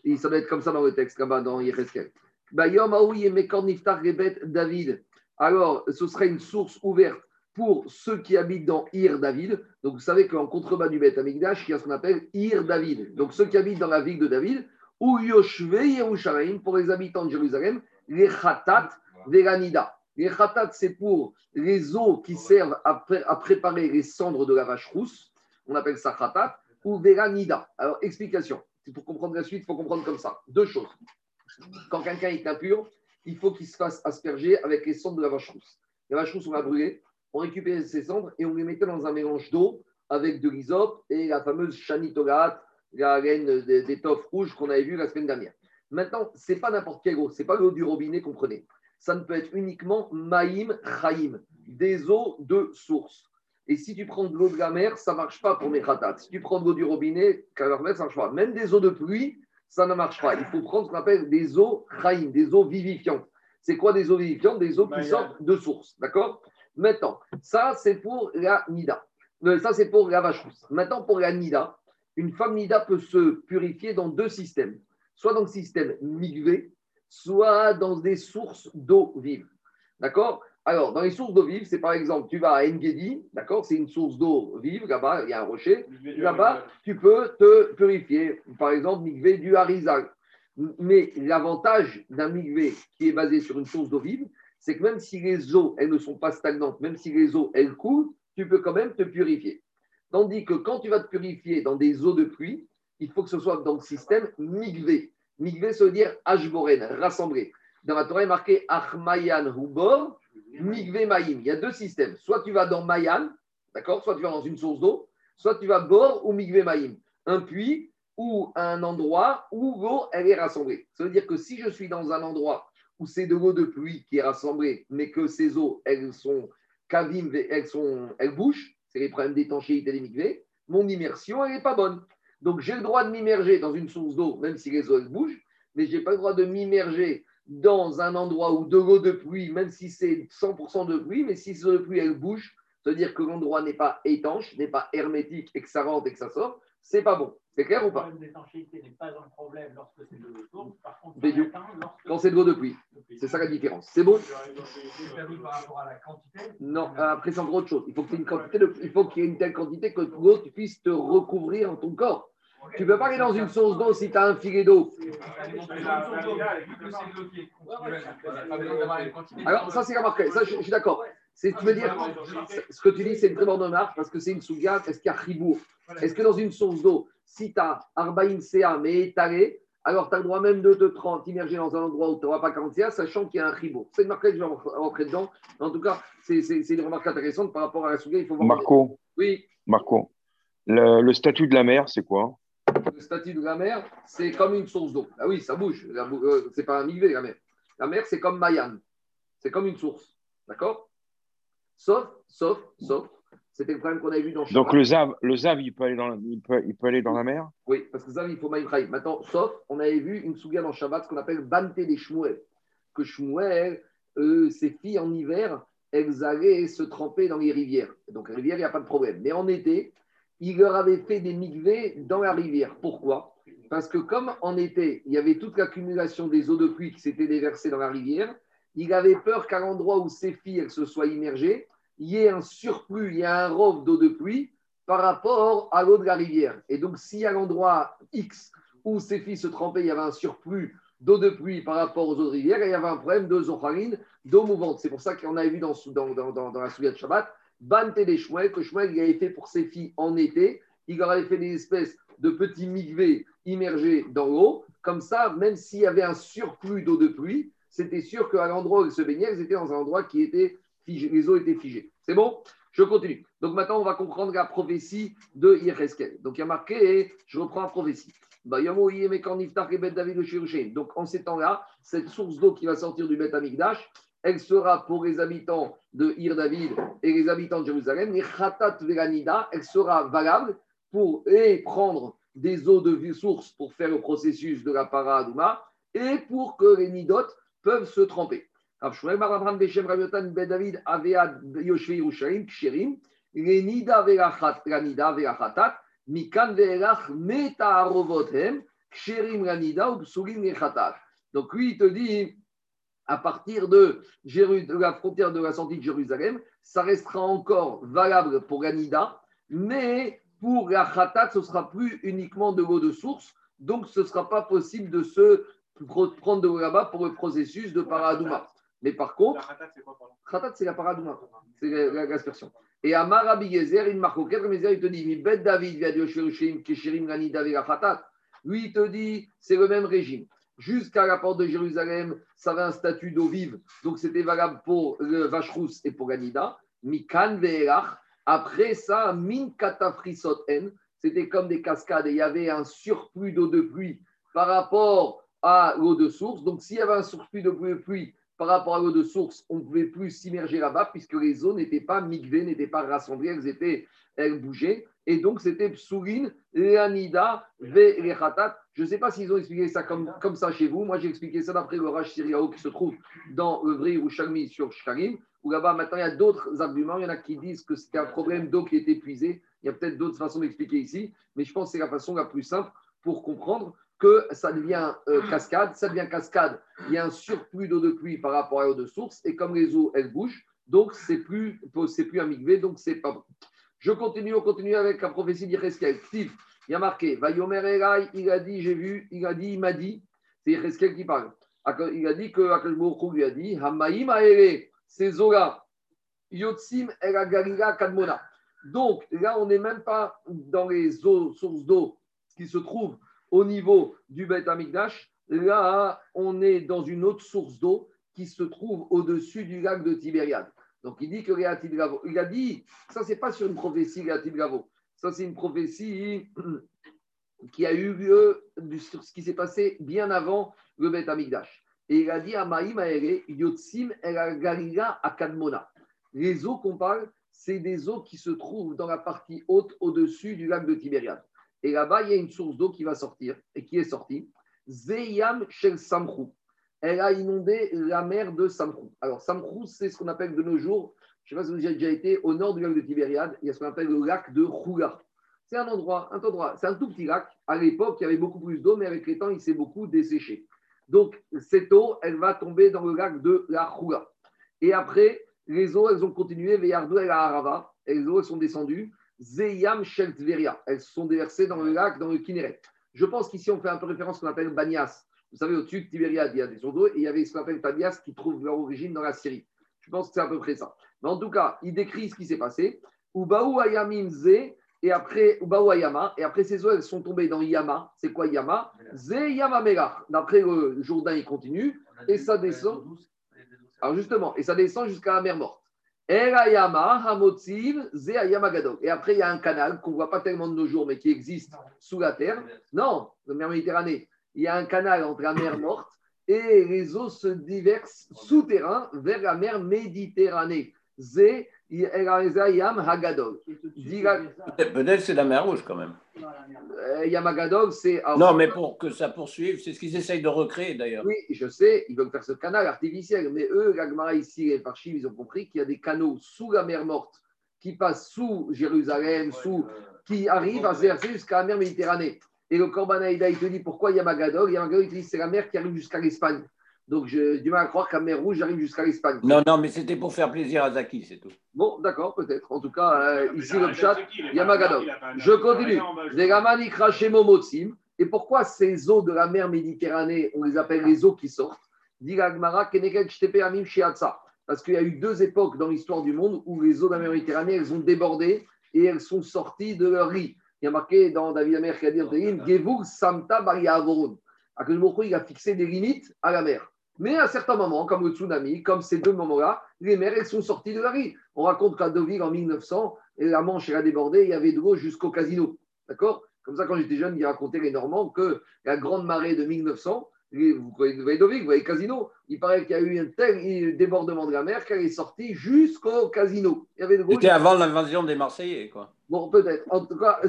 Et ça doit être comme ça dans le texte, là-bas, dans Yecheskel. Bayom Ahou Yemekor Niftach Revet David alors ce serait une source ouverte pour ceux qui habitent dans Ir David. Donc vous savez qu'en contrebas du Beth Amigdash, il y a ce qu'on appelle Ir David. Donc ceux qui habitent dans la ville de David, ou Yoshve Yerushalayim, pour les habitants de Jérusalem, les Khatat Veranida. Les Khatat, c'est pour les eaux qui servent à, préparer les cendres de la vache rousse. On appelle ça Khatat ou Veranida. Alors, explication. Pour comprendre la suite, il faut comprendre comme ça. Deux choses. Quand quelqu'un est impur, il faut qu'il se fasse asperger avec les cendres de la vache rousse. La vache rousse, on l'a brûlée, on récupérait ces cendres et on les mettait dans un mélange d'eau avec de l'hysope et la fameuse chanitolate, la laine d'étoffe rouge qu'on avait vue la semaine dernière. Maintenant, ce n'est pas n'importe quelle eau, ce n'est pas l'eau du robinet qu'on prenait. Ça ne peut être uniquement maïm, chaim, des eaux de source. Et si tu prends de l'eau de la mer, ça marche pas pour mes khatat. Si tu prends de l'eau du robinet, ça marche pas. Même des eaux de pluie, ça ne marche pas. Il faut prendre ce qu'on appelle des eaux chaim, des eaux vivifiantes. C'est quoi des eaux vivifiantes? Des eaux qui sortent de source. D'accord? Maintenant, ça, c'est pour la nida. Euh, ça, c'est pour la vache rousse. Maintenant, pour la nida, une femme nida peut se purifier dans deux systèmes. Soit dans le système migvé, soit dans des sources d'eau vive. D'accord? Alors, dans les sources d'eau vive, c'est par exemple, tu vas à Engedi, d'accord C'est une source d'eau vive, là-bas, il y a un rocher. Là-bas, tu peux te purifier. Par exemple, migvé du harizal. Mais l'avantage d'un migvé qui est basé sur une source d'eau vive, c'est que même si les eaux, elles ne sont pas stagnantes, même si les eaux, elles coulent, tu peux quand même te purifier. Tandis que quand tu vas te purifier dans des eaux de pluie, il faut que ce soit dans le système migvé. Migvé, ça veut dire ashboren, rassemblé. Dans la Torah, il est marqué Achmayan Hubor, Migve Maïm. Il y a deux systèmes. Soit tu vas dans Mayan, d'accord Soit tu vas dans une source d'eau, soit tu vas bord ou Migve Maïm. Un puits ou un endroit où l'eau, elle est rassemblée. Ça veut dire que si je suis dans un endroit où c'est de l'eau de pluie qui est rassemblée, mais que ces eaux, elles sont kavim, elles, sont, elles bouchent, c'est les problèmes d'étanchéité des migvés, mon immersion, elle n'est pas bonne. Donc j'ai le droit de m'immerger dans une source d'eau, même si les eaux, elles bougent, mais je n'ai pas le droit de m'immerger dans un endroit où de l'eau de pluie, même si c'est 100% de pluie, mais si l'eau de pluie elle bouge, c'est-à-dire que l'endroit n'est pas étanche, n'est pas hermétique et que ça rentre et que ça sort, c'est pas bon. C'est clair ou pas? Le problème d'étanchéité n'est pas un problème lorsque c'est de l'eau de par contre, quand c'est de l'eau de pluie. C'est ça la différence. C'est bon? Par rapport à la quantité? Non, après c'est encore autre chose. Il faut qu'il y ait une quantité il faut qu'il y ait une telle quantité que l'eau puisse te recouvrir en ton corps. Tu ne peux pas aller dans une source d'eau si tu as un filet d'eau. Alors, ça, c'est remarqué. Ça, je, suis d'accord. Tu veux dire, ce que tu dis, c'est une très bonne remarque parce que c'est une souga. Est-ce qu'il y a ribour Est-ce que dans une source d'eau, si tu as Arbaïn CA mais étalé, alors tu as le droit même de te t'immerger dans un endroit où tu n'auras pas 40 CA, sachant qu'il y a un ribour. C'est une marque que je vais rentrer dedans. En tout cas, c'est une remarque intéressante par rapport à la souga. Il faut Marco. Oui. Marco. le statut de la mer, c'est quoi? Le statut de la mer, c'est comme une source d'eau. Ah oui, ça bouge. Euh, c'est pas un mivé, la mer. La mer, c'est comme Mayan. C'est comme une source. D'accord? Sauf, sauf, sauf. C'était le problème qu'on avait vu dans Donc le Zav, le Zav il, peut aller dans, il, peut, il peut aller dans la mer? Oui, parce que Zav, il faut Maïmraïm. Maintenant, sauf, on avait vu une souga dans Shabbat, ce qu'on appelle Bante des Shmuel. Que Shmuel, euh, ses filles en hiver, elles allaient se tremper dans les rivières. Donc, les rivières, il n'y a pas de problème. Mais en été, il leur avait fait des migvés dans la rivière. Pourquoi? Parce que comme en été, il y avait toute l'accumulation des eaux de pluie qui s'étaient déversées dans la rivière, il avait peur qu'à l'endroit où ses filles se soient immergées, il y ait un surplus, il y a un rove d'eau de pluie par rapport à l'eau de la rivière. Et donc, si à l'endroit X où ses filles se trempaient, il y avait un surplus d'eau de pluie par rapport aux eaux de rivière, il y avait un problème de zocharine, d'eau mouvante. C'est pour ça qu'on avait vu dans, dans, la souillette de Shabbat Bante des Shmuel, que Shmuel il avait fait pour ses filles en été. Il leur avait fait des espèces de petits migvés immergés dans l'eau. Comme ça, même s'il y avait un surplus d'eau de pluie, c'était sûr qu'à l'endroit où ils se baignaient, ils étaient dans un endroit qui était figé, les eaux étaient figées. C'est bon? Je continue. Donc maintenant, on va comprendre la prophétie de Yecheskel. Donc il y a marqué, je reprends la prophétie. Donc en ces temps-là, cette source d'eau qui va sortir du Beth Amikdash, elle sera pour les habitants de Ir David et les habitants de Jérusalem, elle sera valable pour prendre des eaux de source pour faire le processus de la paradouma et pour que les nidotes peuvent se tremper. Mikan Donc lui, il te dit, à partir de, la frontière de la sortie de Jérusalem, ça restera encore valable pour Ganida, mais pour la Khatat, ce sera plus uniquement de l'eau de source, donc ce ne sera pas possible de se prendre de l'eau là-bas pour le processus de Paradouma. Mais par contre, Khatat, c'est la Paradouma, c'est l'aspersion. Et à Marabi Gezer, il marque au il te dit David Keshirim. Lui, il te dit c'est le même régime. Jusqu'à la porte de Jérusalem, ça avait un statut d'eau vive. Donc c'était valable pour le Vachrous et pour Ganida. Mikan Ve'elach. Après ça, Min Katafrisot En. C'était comme des cascades et il y avait un surplus d'eau de pluie par rapport à l'eau de source. Donc s'il y avait un surplus d'eau de pluie par rapport à l'eau de source, on ne pouvait plus s'immerger là-bas puisque les eaux n'étaient pas migvées, n'étaient pas rassemblées, elles, étaient, elles bougeaient. Et donc, c'était Psoulin, Léanida, Ve'lechatat. Je ne sais pas s'ils ont expliqué ça comme, ça chez vous. Moi, j'ai expliqué ça d'après le Rach Siriao qui se trouve dans le vrai Rouchalmi sur Shkarim, où là-bas, maintenant, il y a d'autres arguments. Il y en a qui disent que c'était un problème d'eau qui était épuisé. Il y a peut-être d'autres façons d'expliquer ici, mais je pense que c'est la façon la plus simple pour comprendre que ça devient euh, cascade. Ça devient cascade. Il y a un surplus d'eau de pluie par rapport à l'eau de source. Et comme les eaux, elles bougent, donc c'est plus, plus amigvé, donc c'est pas bon. Je continue, on continue avec la prophétie d'Ireskel. Steve, il y a marqué, il a dit, j'ai vu, il a dit, il m'a dit, c'est Ireskel qui parle. Il a dit que Akashbourkou lui a dit, Hamaïm Aere, ces eaux-là, Yotsim Kadmona. Donc là, on n'est même pas dans les eaux, sources d'eau qui se trouvent au niveau du Beth Amikdash, là, on est dans une autre source d'eau qui se trouve au-dessus du lac de Tibériade. Donc il dit que il a dit, ça c'est pas sur une prophétie Réatib Gavo, ça c'est une prophétie qui a eu lieu sur ce qui s'est passé bien avant le Beth Amikdash. Et il a dit à Maïm Yotzim El Galila Akadmona. Les eaux qu'on parle, c'est des eaux qui se trouvent dans la partie haute au-dessus du lac de Tibériade. Et là-bas, il y a une source d'eau qui va sortir et qui est sortie. Zeyam Shel Samchrou. Elle a inondé la mer de Samchrou. Alors, Samchrou, c'est ce qu'on appelle de nos jours, je ne sais pas si vous avez déjà été au nord du lac de Tibériade, il y a ce qu'on appelle le lac de Khoula. C'est un endroit, un endroit, c'est un tout petit lac. À l'époque, il y avait beaucoup plus d'eau, mais avec les temps, il s'est beaucoup desséché. Donc, cette eau, elle va tomber dans le lac de la Khoula. Et après, les eaux, elles ont continué vers Yardou et la Harava. Et les eaux, elles sont descendues Zeyam Sheltveria. Elles sont déversées dans le lac, dans le Kinneret. Je pense qu'ici, on fait un peu référence à ce qu'on appelle Banias. Vous savez, au-dessus de Tibériade, il y a des eaux d'eau et il y avait ce qu'on appelle Banias qui trouve leur origine dans la Syrie. Je pense que c'est à peu près ça. Mais en tout cas, il décrit ce qui s'est passé. Ubaou Ayamin Ze, et après Ubaou Ayama, et après ces eaux, elles sont tombées dans Yama. C'est quoi Yama Ze Yama Melach. D'après le Jourdain, il continue, et ça descend. Alors justement, et ça descend jusqu'à la mer morte. Et après, il y a un canal qu'on ne voit pas tellement de nos jours, mais qui existe sous la terre. Non, la mer Méditerranée. Il y a un canal entre la mer morte et les eaux se diversent souterrain vers la mer Méditerranée. Zé Hagadol. Peut-être c'est la mer Rouge quand même. Euh, Yamagadol, c'est. Non, mais pour que ça poursuive, c'est ce qu'ils essayent de recréer d'ailleurs. Oui, je sais, ils veulent faire ce canal artificiel, mais eux, l'Agmara ici, les Parchim, ils ont compris qu'il y a des canaux sous la mer morte qui passent sous Jérusalem, sous, qui arrivent à se verser jusqu'à la mer Méditerranée. Et le Korban il te dit pourquoi Yamagadol Yamagadol, il te dit c'est la mer qui arrive jusqu'à l'Espagne. Donc, j'ai du mal à croire qu'à mer Rouge, j'arrive jusqu'à l'Espagne. Non, non, mais c'était pour faire plaisir à Zaki, c'est tout. Bon, d'accord, peut-être. En tout cas, euh, ici, le chat, Yamagadov. Je continue. Et pourquoi ces eaux de la mer Méditerranée, on les appelle les eaux qui sortent? Parce qu'il y a eu deux époques dans l'histoire du monde où les eaux de la mer Méditerranée, elles ont débordé et elles sont sorties de leur riz. Il y a marqué dans David Amer qui a dit Gevur Samta il a fixé des limites à la mer. Mais à certains moments, comme le tsunami, comme ces deux moments-là, les mers elles sont sorties de la riz. On raconte qu'à Deauville, en 1900, la Manche a débordé, il y avait de l'eau jusqu'au casino. D'accord? Comme ça, quand j'étais jeune, il racontait les Normands que la grande marée de 1900, vous voyez Deauville, vous voyez casino, il paraît qu'il y a eu un tel débordement de la mer qu'elle est sortie jusqu'au casino. C'était avant l'invasion des Marseillais, quoi. Bon, peut-être. En tout cas,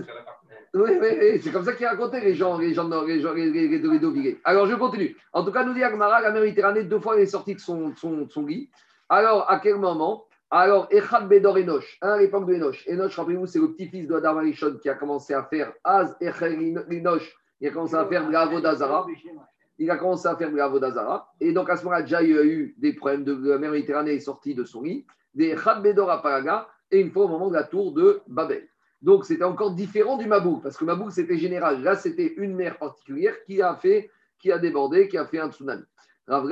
oui, oui, c'est comme ça qu'il racontait les gens, les gens, les gens, les, les, les Alors, je continue. En tout cas, nous dit Agmara, la Méditerranée, deux fois, elle est sortie de son, son, son lit. Alors, à quel moment? Alors, Echad Bedor Enoch, hein, à l'époque de Enoch. Enoch, rappelez-vous, c'est le petit-fils de Adam Arishon qui a commencé à faire Az Echel Enoch. Il a commencé à faire de la Vodazara. Il a commencé à faire de la Vodazara. Et donc, à ce moment-là, déjà, il y a eu des problèmes de la mer Méditerranée est sortie de son lit. Des Echad Bedor Aparaga. Et une fois au moment de la tour de Babel. Donc, c'était encore différent du Mabouk, parce que Mabouk, c'était général. Là, c'était une mer particulière qui a fait, qui a débordé, qui a fait un tsunami. Donc,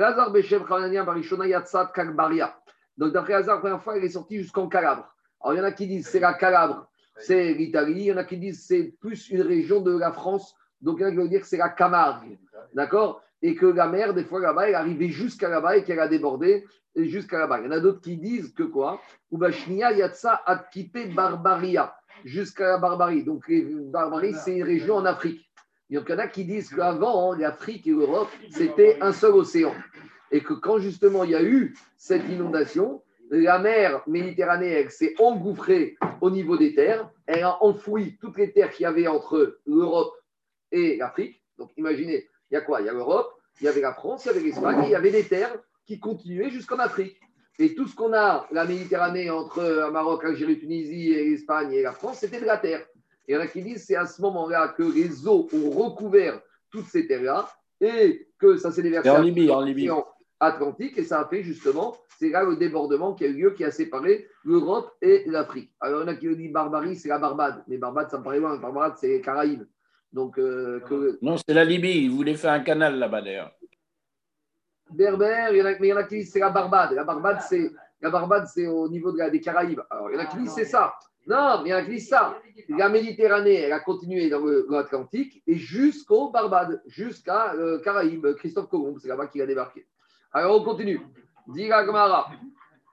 d'après Hazar, la première fois, il est sorti jusqu'en Calabre. Alors, il y en a qui disent c'est la Calabre, c'est l'Italie. Il y en a qui disent c'est plus une région de la France. Donc, il y en a qui vont dire que c'est la Camargue. D'accord? Et que la mer, des fois, là-bas, elle arrivait jusqu'à là-bas et qu'elle a débordé jusqu'à là-bas. Il y en a d'autres qui disent que quoi? Ubashnia Yatsa Atkipe Barbaria jusqu'à la Barbarie. Donc, la Barbarie, c'est une région en Afrique. Il y en a qui disent qu'avant, hein, l'Afrique et l'Europe, c'était un seul océan. Et que quand justement il y a eu cette inondation, la mer Méditerranée s'est engouffrée au niveau des terres. Elle a enfoui toutes les terres qu'il y avait entre l'Europe et l'Afrique. Donc imaginez, il y a quoi? Il y a l'Europe, il y avait la France, il y avait l'Espagne, il y avait des terres qui continuaient jusqu'en Afrique. Et tout ce qu'on a, la Méditerranée, entre euh, Maroc, Algérie, Tunisie, et l'Espagne et la France, c'était de la terre. Et il y en a qui disent c'est à ce moment-là que les eaux ont recouvert toutes ces terres-là et que ça s'est déversé en Libye, en Libye. Atlantique et ça a fait justement, c'est là le débordement qui a eu lieu, qui a séparé l'Europe et l'Afrique. Alors il y en a qui disent Barbarie, c'est la Barbade. Mais Barbade, ça me paraît loin. Barbade, c'est les Caraïbes. Donc, euh, Non, c'est la Libye. Ils voulaient faire un canal là-bas d'ailleurs berbère, il y en a, mais il y en a qui disent c'est la Barbade. La Barbade, c'est, la Barbade, c'est au niveau des Caraïbes. Alors, il y en a qui disent c'est ça. Non, mais il y en a qui disent ça. La Méditerranée, elle a continué dans l'Atlantique et jusqu'au Barbade, jusqu'à euh, Caraïbes. Christophe Colomb, c'est là-bas qu'il a débarqué. Alors, on continue. Diga Gmara.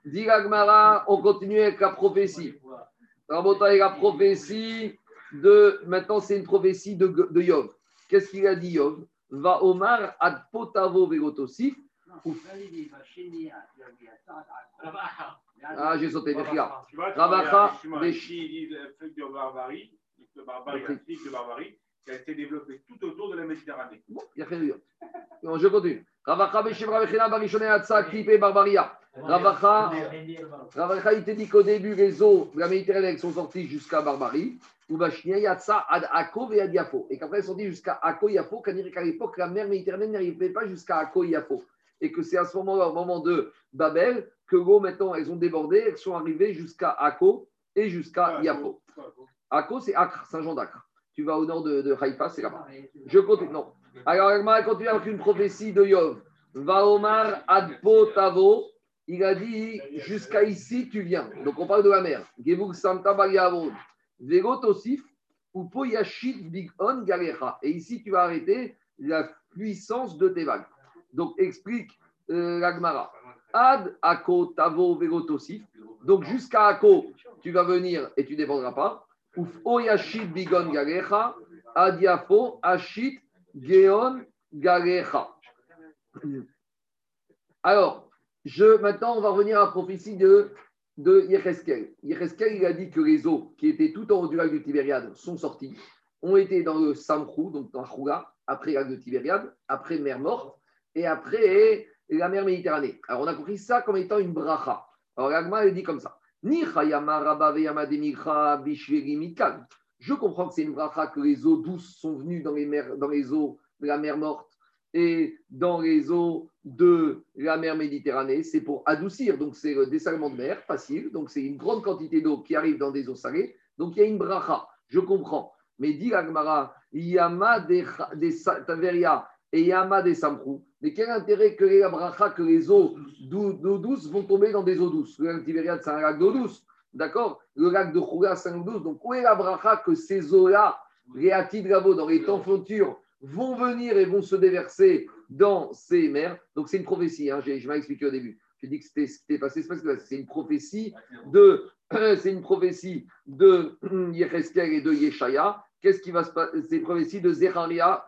Diga Gmara, on continue avec la prophétie. la prophétie de. Maintenant, c'est une prophétie de, de. Qu'est-ce qu'il a dit Yov Va Omar ad potavo vegotosif ah, j'ai sauté, Ravacha, des disent de barbarie, de barbarie, de barbarie, qui a été développé tout autour de la Méditerranée. Bon, il y a rien de bon, Je continue. Ravacha, Barbaria. Ravacha, Ravacha, il te dit qu'au début, les eaux de la Méditerranée sont sorties jusqu'à Barbarie. Ou Bashnia, Yatsa, Ad Ako, et Ad Yafo. Et qu'après, ils sont jusqu'à Ako, Yafo, qu'à l'époque, la mer Méditerranée n'arrivait pas jusqu'à Ako, Yafo et que c'est à ce moment-là, au moment de Babel, que l'eau, maintenant, elles ont débordé, elles sont arrivées jusqu'à Akko et jusqu'à Yafo. Akko, c'est Acre, Saint-Jean d'Acre. Tu vas au nord de, de Haïfa, c'est là-bas. Je continue. Non. Alors, elle continue avec une prophétie de Yov. Vaomar Adpo Tavo. Il a dit jusqu'à ici, tu viens. Donc, on parle de la mer. Gevuk Santa. Vego Tosif. Ou Poyashit Big On Galecha. Et ici, tu vas arrêter la puissance de tes vagues. Donc, explique euh, l'Agmara. Ad Ako Tavo Verotosif. Donc, jusqu'à Ako, tu vas venir et tu ne dépendras pas. Uf Oyashit Bigon Garecha. Adiafo Ashit Geon Garecha. Alors, je, maintenant, on va revenir à la prophétie de, de Yecheskel. Il a dit que les eaux qui étaient tout en haut du lac de Tibériade sont sorties, ont été dans le Samrou, donc dans Choula, après lac de Tibériade, après mer morte, et après la mer Méditerranée. Alors on a compris ça comme étant une bracha. Alors l'agma elle dit comme ça. Je comprends que c'est une bracha que les eaux douces sont venues dans les, mers, dans les eaux de la mer morte et dans les eaux de la mer Méditerranée. C'est pour adoucir, donc c'est le dessalement de mer facile. Donc c'est une grande quantité d'eau qui arrive dans des eaux salées. Donc il y a une bracha. Je comprends. Mais dit l'agmara, Yama des Taveria et Yama des Samrou. Mais quel intérêt que les bracha, que les eaux d'eau douce vont tomber dans des eaux douces? Le lac Tibériade, c'est un lac d'eau douce. D'accord? Le lac de Khoula, c'est un lac douce. Donc, où est la bracha que ces eaux-là, les dans les temps futurs, vont venir et vont se déverser dans ces mers? Donc, c'est une prophétie. Hein, je m'ai expliqué au début. J'ai dit que c'était passé, c'est une prophétie de, c'est une prophétie de Yecheskel et de Yeshaya. Qu'est-ce qui va se passer C'est une prophétie de Zecharia.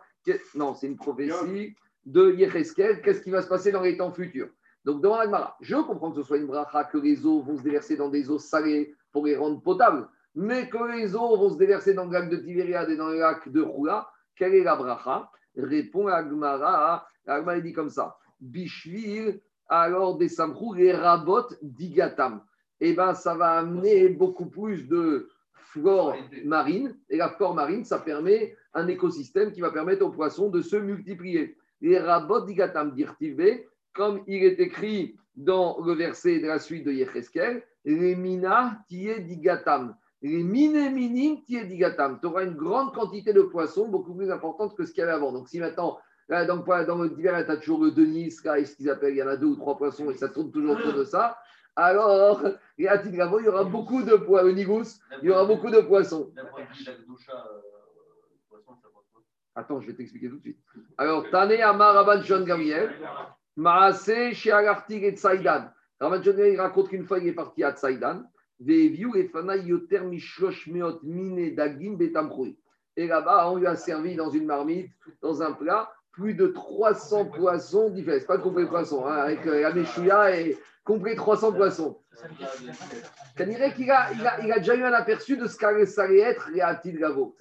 Non, c'est une prophétie de Yecheskel. Qu'est-ce qui va se passer dans les temps futurs? Donc, devant Agmara, je comprends que ce soit une bracha, que les eaux vont se déverser dans des eaux salées pour les rendre potables, mais que les eaux vont se déverser dans le lac de Tibériade et dans le lac de Roula. Quelle est la bracha? Répond Agmara. Agmara dit comme ça. Bishvil alors des samrou, les rabot digatam. Eh bien, ça va amener beaucoup plus de flore marine. Et la flore marine, ça permet un écosystème qui va permettre aux poissons de se multiplier. Les rabot digatam dirtivé, comme il est écrit dans le verset de la suite de Yecheskel, les mina tiye digatam. Les mine minim tiye digatam. Tu auras une grande quantité de poissons, beaucoup plus importante que ce qu'il y avait avant. Donc, si maintenant dans, dans le divers, tu as toujours le Denis, ce qu'ils appellent, il y en a deux ou trois poissons et ça tourne toujours autour de ça. Alors, et à il y aura beaucoup de poissons. Nigus, il y aura beaucoup de poissons. Attends, je vais t'expliquer tout de suite. Alors, Tane Amar Rabban John Gabriel, Maase Sheagartig et Tzaidan. Rabban John Gabriel raconte qu'une fois il est parti à Tzaidan, Veviu et Fana Yoter Mishlosh Meot Mine Dagim Betamchoui. Et là-bas, on lui a servi dans une marmite, dans un plat, plus de 300 poissons différents. Ce pas complet poisson, hein, avec euh, la méchouilla et complet 300 poissons. Dirait qu'il a, il a, il a, déjà eu un aperçu de ce qu'allait être Réatil Gavo.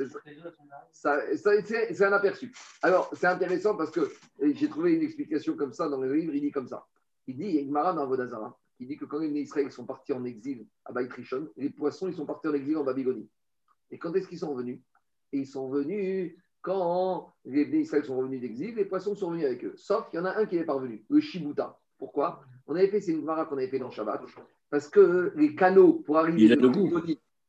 C'est un aperçu. Alors, c'est intéressant parce que j'ai trouvé une explication comme ça dans le livre. Il dit comme ça. Il dit, il y a une marade dans Vodazara. Il dit que quand les Israéliens sont partis en exil à Baït les poissons, ils sont partis en exil en Babylonie. Et quand est-ce qu'ils sont revenus? Et ils sont venus quand les Israël sont revenus d'exil, les poissons sont venus avec eux. Sauf qu'il y en a un qui est parvenu, le Shibuta. Pourquoi? On avait fait, c'est une qu'on avait fait dans Shabbat, parce que les canaux pour arriver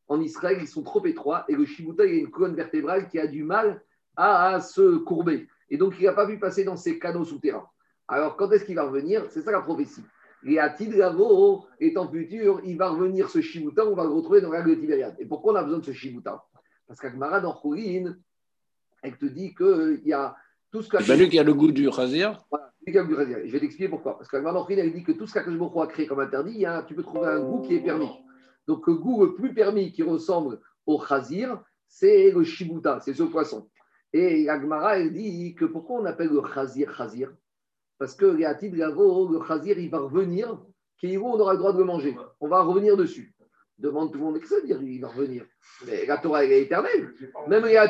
en Israël, ils sont trop étroits, et le Shibuta, il a une colonne vertébrale qui a du mal à, se courber. Et donc, il n'a pas pu passer dans ces canaux souterrains. Alors, quand est-ce qu'il va revenir? C'est ça la prophétie. Et à Tidravo, étant futur, il va revenir ce Shibuta, on va le retrouver dans la de Tibériade. Et pourquoi on a besoin de ce Shibuta Parce qu'Agmara, dans Khourin, elle te dit qu'il y a tout ce que. C'est lui qui a le goût du chazir Voilà, Je vais t'expliquer pourquoi. Parce que elle dit que tout ce qu'Akashboko a créé comme interdit, tu peux trouver un goût qui est permis. Donc le goût le plus permis qui ressemble au chazir, c'est le shibuta, c'est ce poisson. Et Agmara, elle dit que pourquoi on appelle le chazir chazir Parce que le chazir, il va revenir, on aura le droit de le manger. On va revenir dessus demande tout le monde, que ça veut dire Il va revenir? Mais la Torah, elle est éternelle. Même il y a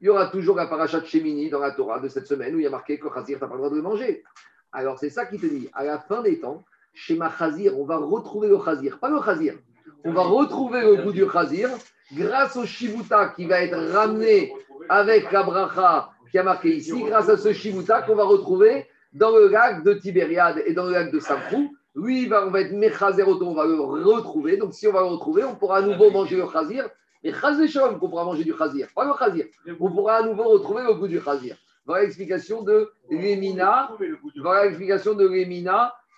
il y aura toujours la paracha de Shemini dans la Torah de cette semaine où il y a marqué que Khazir, tu n'as pas le droit de le manger. Alors c'est ça qui te dit, à la fin des temps, chez ma Khazir, on va retrouver le Khazir. Pas le Khazir. On va retrouver le goût du Khazir grâce au Shibuta qui va être ramené avec la bracha qui a marqué ici, grâce à ce Shibuta qu'on va retrouver dans le lac de Tibériade et dans le lac de Samprou lui, on va être Mechazer on va le retrouver. Donc, si on va le retrouver, on pourra à nouveau manger le Khazir. Et Chazé qu'on pourra manger du pas le. On pourra à nouveau retrouver le goût du Khazir. Voilà l'explication de Lemina. Voilà l'explication de.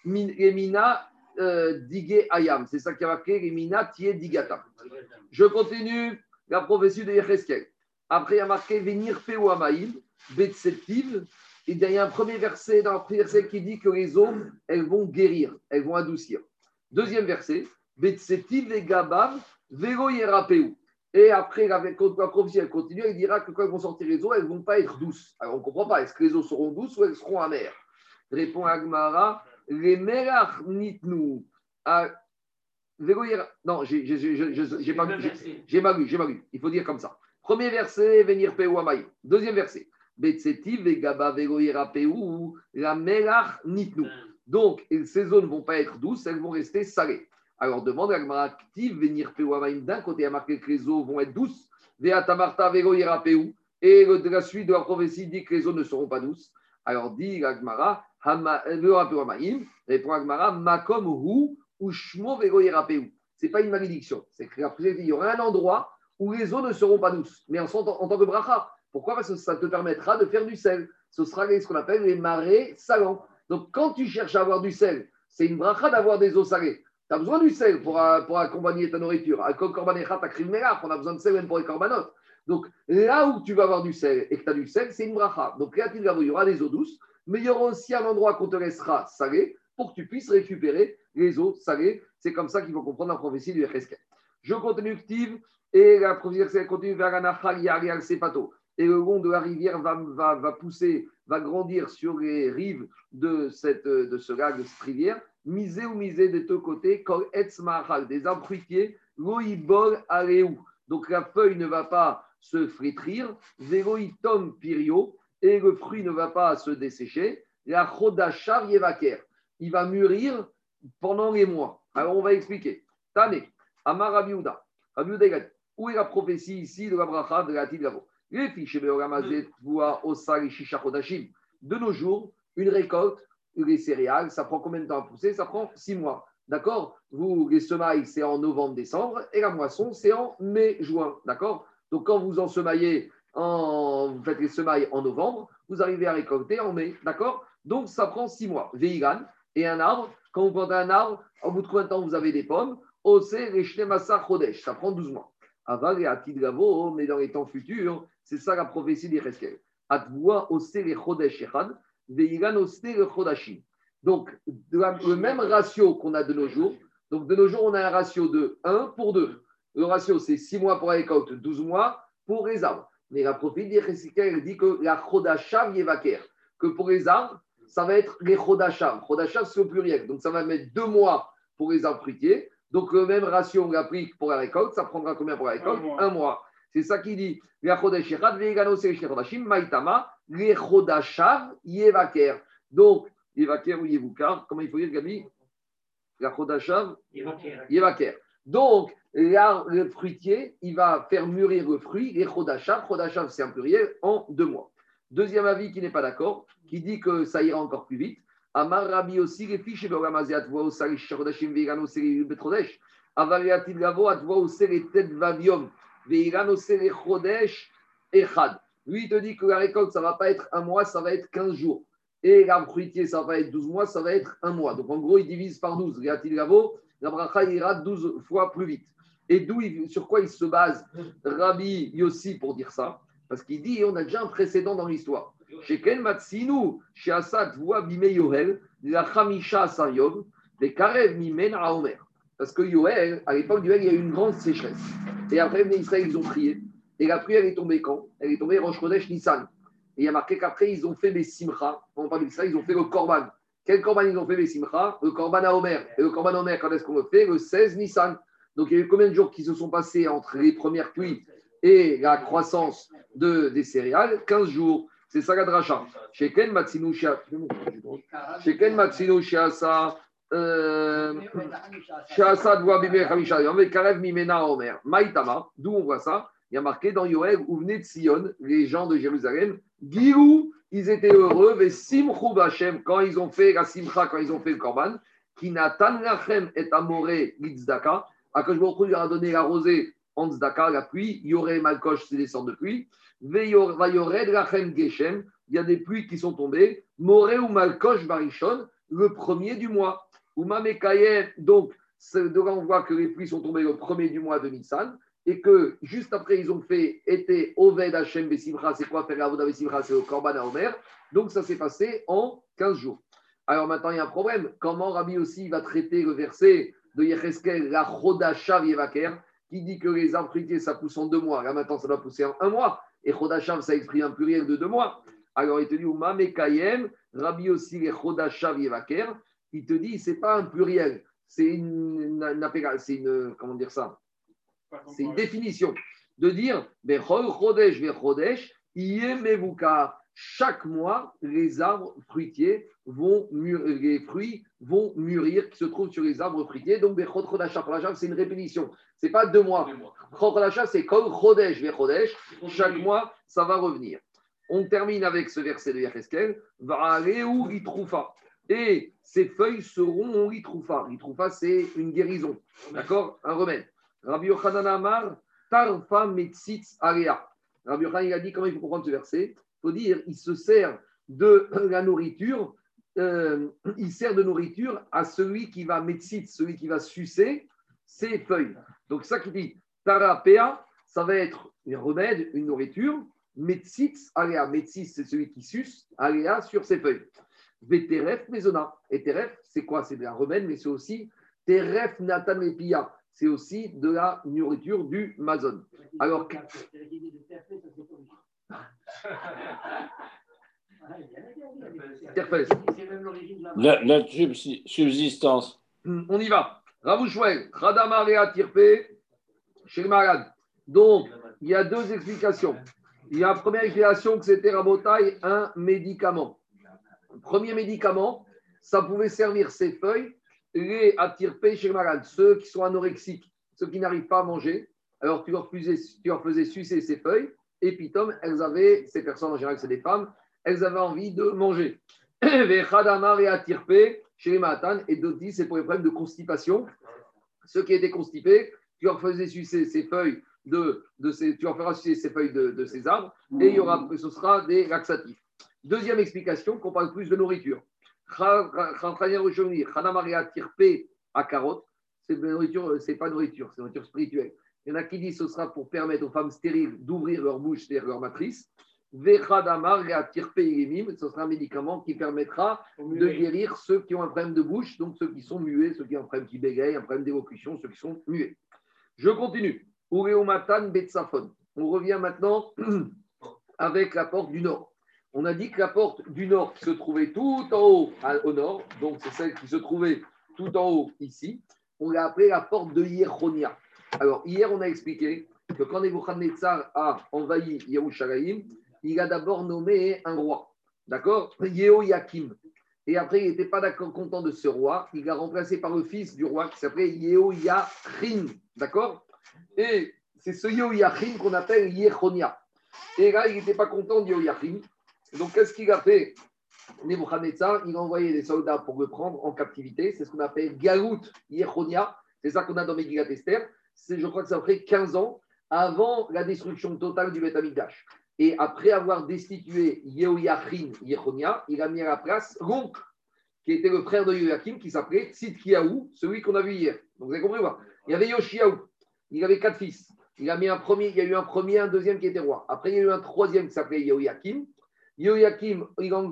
Lemina euh, Ayam. C'est ça qui a marqué Lemina Tié Digata. Je continue la prophétie de Yecheskel. Après, il y a marqué Venir Amaïm, Betsetiv, il y a un premier verset dans le premier verset qui dit que les eaux, elles vont guérir, elles vont adoucir. Deuxième verset, et après, la, prophétie, elle continue, elle dira que quand elles vont sortir les eaux, elles ne vont pas être douces. Alors on ne comprend pas, est-ce que les eaux seront douces ou elles seront amères? Répond Agmara, les merach nitnu. Non, j'ai mal lu, j'ai mal lu. Il faut dire comme ça. Premier verset, venir peu Deuxième verset, la Melach Nitnu. Donc, ces zones ne vont pas être douces, elles vont rester salées. Alors, demande à active venir D'un côté, il y a marqué que les eaux vont être douces. Veatamarta Peu. Et la suite de la prophétie dit que les eaux ne seront pas douces. Alors, dit Agmara, répond Agmara, Makom Hu Ushmo Peu. Ce n'est pas une malédiction. C'est qu'il y aura un endroit où les eaux ne seront pas douces. Mais en, en tant que bracha, pourquoi? Parce que ça te permettra de faire du sel. ce sera ce qu'on appelle les marais salants. Donc, quand tu cherches à avoir du sel, c'est une bracha d'avoir des eaux salées. Tu as besoin du sel pour, euh, accompagner ta nourriture. On a besoin de sel même pour les corbanotes. Donc, là où tu vas avoir du sel et que tu as du sel, c'est une bracha. Donc, il y aura des eaux douces, mais il y aura aussi un endroit qu'on te laissera salé pour que tu puisses récupérer les eaux salées. C'est comme ça qu'il faut comprendre la prophétie du Echeskel. Je continue et la prophétie continue vers la Sepato. Et le long de la rivière va, pousser, va grandir sur les rives de, cette, de ce lac, de cette rivière. Misé ou misé de deux côtés, kol des arbres fruitiers, loïbol areou. Donc la feuille ne va pas se flétrir, tom pirio, et le fruit ne va pas se dessécher. La chodashav yevaker. Il va mûrir pendant les mois. Alors on va expliquer. Tane, Amar Rabiouda. Rabiouda, où est la prophétie ici de la bracha de la fiches de nos jours, une récolte, les céréales, ça prend combien de temps à pousser? Ça prend six mois. D'accord? Vous, les semailles, c'est en novembre-décembre et la moisson, c'est en mai-juin. D'accord? Donc, quand vous ensemaillez, en, vous faites les semailles en novembre, vous arrivez à récolter en mai. D'accord? Donc, ça prend six mois. Veigan et un arbre. Quand vous plantez un arbre, au bout de combien de temps vous avez des pommes? Ose, Massa, Chodesh. Ça prend 12 mois. Aval et Atid mais dans les temps futurs, c'est ça la prophétie des Reskel. Atvoa, Ose, les Chodesh, Echad. Veigan, Ose, le Chodashim. Donc, le même ratio qu'on a de nos jours. Donc, de nos jours, on a un ratio de 1 pour 2. Le ratio, c'est 6 mois pour la récolte, 12 mois pour les arbres. Mais la prophétie elle dit que la Chodashav Yevaker, que pour les arbres, ça va être les Chodashav. Chodashav, c'est au pluriel. Donc, ça va mettre 2 mois pour les arbres fruitiers. Donc, le même ratio, on l'applique pour la récolte. Ça prendra combien pour la récolte Un mois. C'est ça qui dit. Les. Donc, Yevaker ou Yevukar. Comment il faut dire, Gabi? La Chodashav Yevaker. Donc, le fruitier, il va faire mûrir le fruit, les Chodashav. Chodashav, c'est un pluriel, en deux mois. Deuxième avis qui n'est pas d'accord, qui dit que ça ira encore plus vite. Amar Rabbi aussi, les fiches. Avariatil Gavo, Atvoa Seri Ted Vavium, Lui, il te dit que la récolte, ça ne va pas être un mois, ça va être 15 jours et l'arbre fruitier, ça va être 12 mois, ça va être un mois. Donc en gros, il divise par 12. La bracha ira 12 fois plus vite. Et d'où, sur quoi il se base Rabbi Yossi pour dire ça? Parce qu'il dit, on a déjà un précédent dans l'histoire. Chez Ken Matsinu, chez Assad, voit Bime Yohel, la Khamisha Sayov, des Karev Mimen à Omer. Parce que Yohel, à l'époque du il y a eu une grande sécheresse. Et après, les ils ont prié. Et la pluie, est tombée quand? Elle est tombée Rosh Chodesh Nissan. Et il y a marqué qu'après, ils ont fait des simcha. On parle ça, ils ont fait le korban. Quel korban ils ont fait les simcha? Le korban à Omer. Et le korban à Omer, quand est-ce qu'on le fait? Le 16 Nissan. Donc il y a eu combien de jours qui se sont passés entre les premières pluies et la croissance de, des céréales? 15 jours. C'est ça la dracha. Chez Ken Matsinu Shiasa. D'où on voit ça il y a marqué dans Yoel, où venez de Sion, les gens de Jérusalem, Gilou, ils étaient heureux, mais Simchou Bachem, quand ils ont fait la Simcha, quand ils ont fait le Korban, qui Natan Lachem et Amoré Litzdaka, à que je lui a donné la rosée en Zdaka, la pluie, Yoré Malkosh, c'est des sortes de pluie, Vayored Lachem Geshem, il y a des pluies qui sont tombées, Moré ou Malkosh Barishon, le premier du mois. Uma donc, de là on voit que les pluies sont tombées le premier du mois de Nissan, et que juste après, ils ont fait été Oved Hashem Bessimcha, c'est quoi faire Avoda Bessimcha C'est le Korban à Omer. Donc ça s'est passé en 15 jours. Alors maintenant, il y a un problème. Comment Rabbi aussi va traiter le verset de Yecheskel, la Chodashav Yevaker, qui dit que les arbres fruitiers, ça pousse en deux mois. Là maintenant, ça doit pousser en un mois. Et Chodashav, ça exprime un pluriel de deux mois. Alors il te dit, Uma Mekayem, Rabbi aussi, les Chodashav Yevaker, il te dit, c'est pas un pluriel. C'est une, une, c'est une, comment dire ça? C'est une définition de dire chaque mois, les arbres fruitiers vont mûrir, les fruits vont mûrir qui se trouvent sur les arbres fruitiers. Donc, c'est une répétition. Ce n'est pas deux mois. c'est comme Chodesh, Chaque mois, ça va revenir. On termine avec ce verset de Yacheskel. Et ces feuilles seront Litroufa. Litroufa, c'est une guérison. D'accord? Un remède. Rabbi Yochanan Amar, Tarfa Metzitz Area. Rabbi Yochanan, il a dit comment il faut comprendre ce verset? Il faut dire, il se sert de la nourriture, euh, il sert de nourriture à celui qui va médecine, celui qui va sucer ses feuilles. Donc, ça qui dit tarapea, ça va être un remède, une nourriture. Metsit, aléa. Metsit, c'est celui qui suce, aléa sur ses feuilles. Veteref, mezona. Et teref, c'est quoi? C'est un remède, mais c'est aussi teref natan epia. C'est aussi de la nourriture du mazon. Alors, la, la subsistance. On y va. Ravouchouel, Radamarea Tirpe, chez le malade. Donc, il y a deux explications. Il y a une première explication que c'était Rabotaille, un médicament. Premier médicament, ça pouvait servir ces feuilles, les attirper chez le malade, ceux qui sont anorexiques, ceux qui n'arrivent pas à manger. Alors, tu leur, faisais, tu sucer ces feuilles, et puis, Tom, elles avaient, ces personnes en général, c'est des femmes, elles avaient envie de manger. et chez les matan, et d'autres c'est pour les problèmes de constipation. Ceux qui étaient constipés, tu leur faisais sucer ces feuilles de, de ces, tu leur feras sucer ces feuilles de, de, ces arbres, et il y aura, ce sera des laxatifs. Deuxième explication, qu'on parle plus de nourriture. à carotte, c'est nourriture, c'est pas nourriture, c'est nourriture spirituelle. Il y en a qui disent que ce sera pour permettre aux femmes stériles d'ouvrir leur bouche, c'est-à-dire leur matrice. Ce sera un médicament qui permettra de guérir ceux qui ont un problème de bouche, donc ceux qui sont muets, ceux qui ont un problème qui bégayent, un problème d'élocution, ceux qui sont muets. Je continue. On revient maintenant avec la porte du nord. On a dit que la porte du nord se trouvait tout en haut au nord, donc c'est celle qui se trouvait tout en haut ici. On l'a appelée la porte de Yeronia. Alors, hier, on a expliqué que quand Nebuchadnezzar a envahi Yerushalayim, il a d'abord nommé un roi. D'accord? Yehoyakim. Et après, il n'était pas content de ce roi. Il l'a remplacé par le fils du roi qui s'appelait Yehoyachin. D'accord? Et c'est ce Yehoyachin qu'on appelle Yechonia. Et là, il n'était pas content de Yehoyachin. Donc, qu'est-ce qu'il a fait? Nebuchadnezzar, il a envoyé des soldats pour le prendre en captivité. C'est ce qu'on appelle Galut Yechonia. C'est ça qu'on a dans Megillat Esther. Je crois que ça fait 15 ans avant la destruction totale du Beth et après avoir destitué Yehoiachin Yechonia, il a mis à la place l'oncle, qui était le frère de Yehoiakim, qui s'appelait Tzidkiaou, celui qu'on a vu hier. Donc vous avez compris quoi Il y avait Yoshiaou, il avait quatre fils. Il, a mis un premier, il y a eu un premier, un deuxième qui était roi. Après, il y a eu un troisième qui s'appelait Yehoiakim. Yehoiakim, il a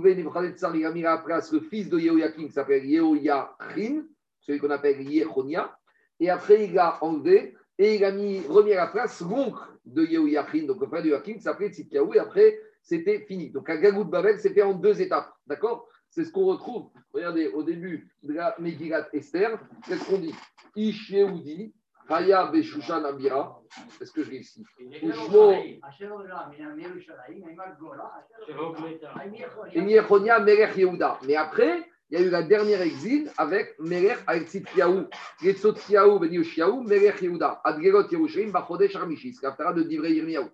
il a mis à la place le fils de Yehoiakim qui s'appelle Yehoiachin, celui qu'on appelle Yechonia. Et après, il a enlevé et il a mis, remis à la place l'oncle de Yehoiachin, donc le frère de Yehoiachin, qui s'appelait Tzidkiaou, et après, c'était fini. Donc, un Gagout Babel s'est fait en deux étapes, d'accord? C'est ce qu'on retrouve, regardez, au début de la Megillat Esther, qu'est-ce qu'on dit? Ish Haya Beshushan Abira, est-ce que je l'ai ici Ushmo, Melech Yehuda. Mais après, il y a eu la dernière exil avec Melech, avec Tzitkiaou, Yetzotkiaou, Ben Yoshiaou, Melech Yehuda, Adgerot Yerushalim, Bachodesh Armishis, l'Aftara de Divrei Yirmiyahu.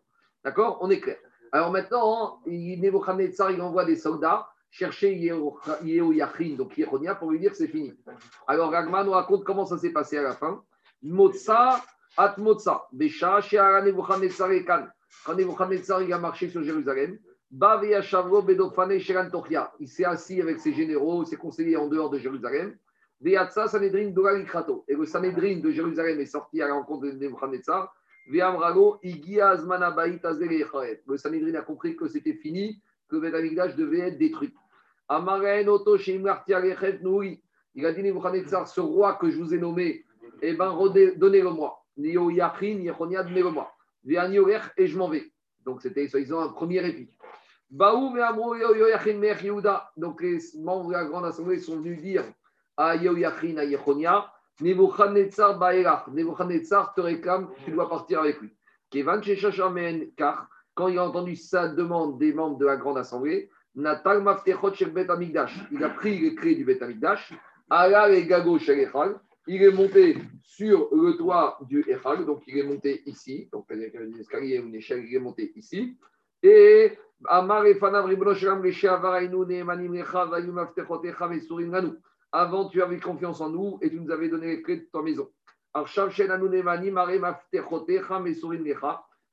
D'accord On est clair. Alors maintenant, Nebuchadnezzar, il envoie des soldats chercher Yehoyachin, donc Yehonia, pour lui dire c'est fini. Alors Ragman nous raconte comment ça s'est passé à la fin. Motsa, At Motsa, Nebuchadnezzar et Kan. Quand il a marché sur Jérusalem, il s'est assis avec ses généraux, ses conseillers en dehors de Jérusalem. Et le Sanhedrin de Jérusalem est sorti à la rencontre de Nebuchadnezzar. Le Sanhedrin a compris que c'était fini, que le devait être détruit. Il a dit Nebuchadnezzar, ce roi que je vous ai nommé, eh ben, donnez-le-moi. donnez-le-moi. Et je m'en vais. Donc, c'était, soi-disant, un premier réplique. Donc les membres de la grande assemblée sont venus dire à Yoyachin, à Yechonia, Nebuchadnezzar Baerach, Nebuchadnezzar te réclame, tu dois partir avec lui. car quand il a entendu sa demande des membres de la grande assemblée, Natal Maftechot Bet Amigdash, il a pris les clés du Bet Amigdash, Allah et Gago Echal, il est monté sur le toit du Echal, donc il est monté ici, donc il y escalier, une échelle, il est monté ici, et avant, tu avais confiance en nous et tu nous avais donné les clés de ta maison.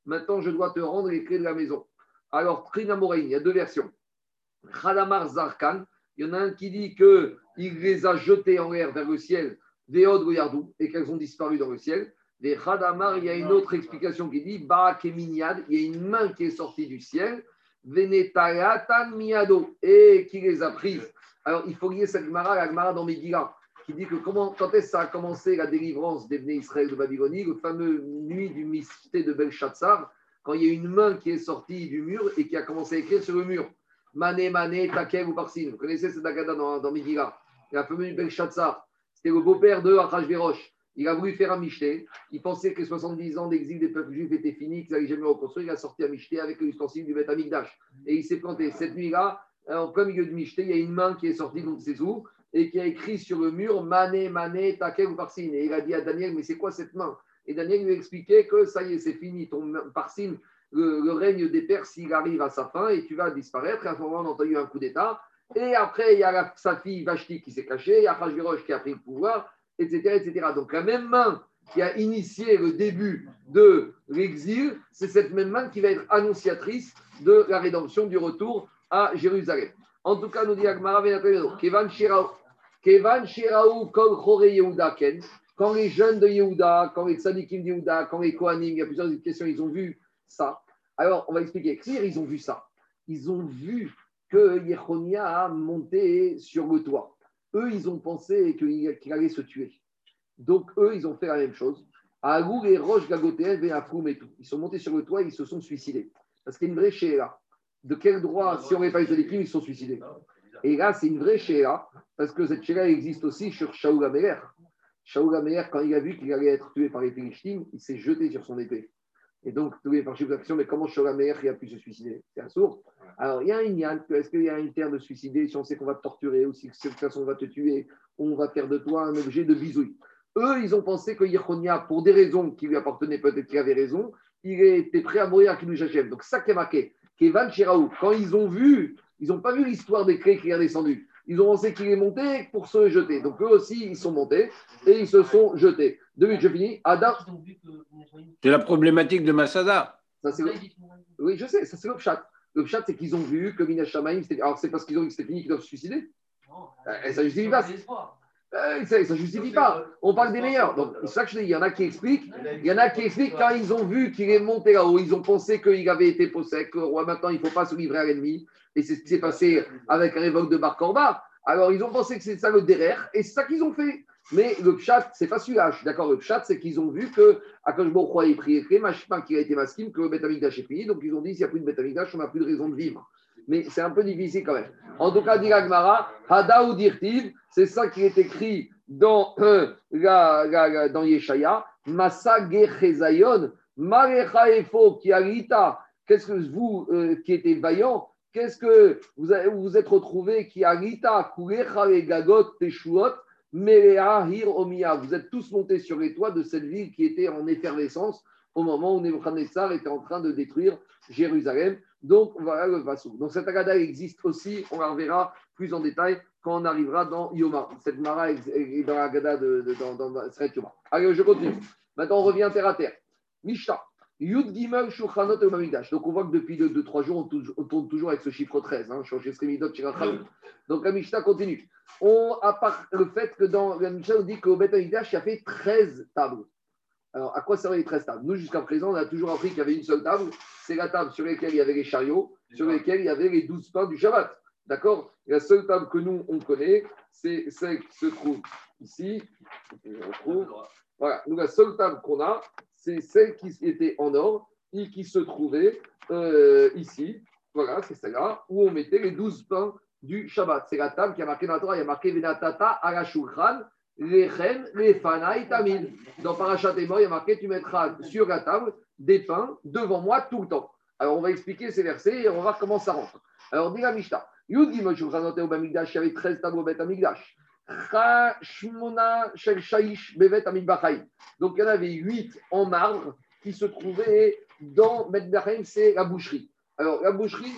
Maintenant, je dois te rendre les clés de la maison. Alors, Trinamorein, il y a deux versions. Zarkan, il y en a un qui dit qu'il les a jetés en l'air vers le ciel, Veod Yardou, et qu'elles ont disparu dans le ciel. Des Khadamar, il y a une autre explication qui dit Barak il y a une main qui est sortie du ciel, Venetayatan Miado, et qui les a prises. Alors, il faut lier cette Gemara la Gemara dans Megillah, qui dit que comment, quand est-ce que ça a commencé la délivrance des Israël de Babylonie, le fameux nuit du mysté de Belshazzar, quand il y a une main qui est sortie du mur et qui a commencé à écrire sur le mur. Mané, Mané, Takev ou Parsin. Vous connaissez cette Agada dans, dans Megillah. La fameuse Belshazzar. C'était le beau-père de Achashverosh. Il a voulu faire un Michté. Il pensait que les 70 ans d'exil des peuples juifs étaient finis, qu'ils n'allaient jamais reconstruire. Il a sorti un Michté avec l'ustensile du Beth. Et il s'est planté. Cette nuit-là, en plein milieu du Michté, il y a une main qui est sortie de ses sous et qui a écrit sur le mur Mané, Mané, Takev ou Parsin. Et il a dit à Daniel Mais c'est quoi cette main? Et Daniel lui a expliqué que ça y est, c'est fini. Ton Parsin, le, règne des Perses, il arrive à sa fin et tu vas disparaître. Et à ce moment, on a entendu un coup d'État. Et après, il y a sa fille Vashti qui s'est cachée, il y a Hachvirosh qui a pris le pouvoir, etc., etc. Donc la même main qui a initié le début de l'exil, c'est cette même main qui va être annonciatrice de la rédemption du retour à Jérusalem. En tout cas, nous dit Agmara Kevan Shiraou, Kol Chore Yehuda Ken, quand les jeunes de Yehuda, quand les tzadikim de Yehuda, quand les Kohanim, il y a plusieurs questions, ils ont vu ça. Alors, on va expliquer. Ils ont vu ça? Ils ont vu que Yechonia a monté sur le toit. Eux, ils ont pensé qu'il allait se tuer. Donc, eux, ils ont fait la même chose. Agou et Roche Gagotéen, et tout. Ils sont montés sur le toit et ils se sont suicidés. Parce qu'il y a une vraie chéra. De quel droit, si on n'avait pas eu des crimes, ils se sont suicidés? Et là, c'est une vraie chéra, parce que cette chéra existe aussi sur Shaoul Améler. Shaoul Améler, quand il a vu qu'il allait être tué par les Philistines, il s'est jeté sur son épée. Et donc, tous les parchis d'action, mais comment Sholamer il a pu se suicider? C'est un sourd. Alors, il y a un yann, est-ce qu'il y a un terme de suicider si on sait qu'on va te torturer ou si de toute façon on va te tuer, on va faire de toi un objet de bisouille? Eux, ils ont pensé que Yechonia, pour des raisons qui lui appartenaient, peut-être qu'il avait raison, il était prêt à mourir à Kinouch Donc, ça qui est marqué. Kevan quand ils ont vu, ils n'ont pas vu l'histoire des clés qui est descendu. Ils ont pensé qu'il est monté pour se jeter. Donc eux aussi, ils sont montés et ils se sont jetés. Deux minutes, je finis. Adam. C'est la problématique de Masada. Oui, je sais, ça c'est le chat. Le chat, c'est qu'ils ont vu que Mina alors c'est parce qu'ils ont vu que c'était fini qu'ils doivent se suicider. Et ça justifie pas. Ça ne justifie pas. On parle des meilleurs. Donc, c'est ça que je dis. Il y en a qui expliquent. Il y en a qui expliquent quand ils ont vu qu'il est monté là-haut, ils ont pensé qu'il avait été possède, que roi maintenant il ne faut pas se livrer à l'ennemi. Et c'est ce qui s'est passé avec la révoque de Bar Alors, ils ont pensé que c'est ça le derrière, et c'est ça qu'ils ont fait. Mais le chat, c'est pas celui-là. D'accord, le chat, c'est qu'ils ont vu que Akash a prié qu'il a été masqué, que le Betamikdash est fini. Donc, ils ont dit s'il n'y a plus de Betamikdash, on n'a plus de raison de vivre. Mais c'est un peu difficile quand même. En tout cas, dit Agmara, Hada c'est ça qui est écrit dans, euh, dans Yeshaya. Masa Gechezayon, Marecha Efo, qui Qu'est-ce que vous, euh, qui étiez vaillant, qu'est-ce que vous vous êtes retrouvé qui Rita, Kurecha Gagot, Teshuot, Melea Hir Omiya. Vous êtes tous montés sur les toits de cette ville qui était en effervescence au moment où Nebuchadnezzar était en train de détruire Jérusalem. Donc, voilà le Vassou. Donc, cette agada existe aussi, on la reverra plus en détail quand on arrivera dans Yoma. Cette Mara est dans l'agada de, de, dans, dans, Yoma. Allez, je continue. Maintenant, on revient terre à terre. Mishnah. Yud Gimel Shulchanot et Donc on voit que depuis 2-3 jours, on, tourne toujours avec ce chiffre 13. Hein, Donc la continue. On, à part le fait que dans la on dit qu'au Bet il y a fait 13 tables. Alors, à quoi servaient les 13 tables? Nous, jusqu'à présent, on a toujours appris qu'il y avait une seule table. C'est la table sur laquelle il y avait les chariots, sur laquelle il y avait les 12 pains du Shabbat. D'accord? La seule table que nous, on connaît, c'est celle qui se trouve ici. Voilà. Nous, la seule table qu'on a, c'est celle qui était en or et qui se trouvait euh, ici. Voilà, c'est celle-là, où on mettait les 12 pains du Shabbat. C'est la table qui a marqué dans la Torah, il y a marqué Venatata Arashulchan, Lechen, Lefanaï, Tamid. Dans Parashat Emor, il y a marqué tu mettras sur la table des pains devant moi tout le temps. Alors on va expliquer ces versets et on va voir comment ça rentre. Alors, dit la Mishnah, Yud Gimel Shulchan Bamigdash, il y avait 13 tableaux Bet Amigdash. Donc il y en avait huit en marbre qui se trouvaient dans Bet c'est la boucherie. Alors la boucherie,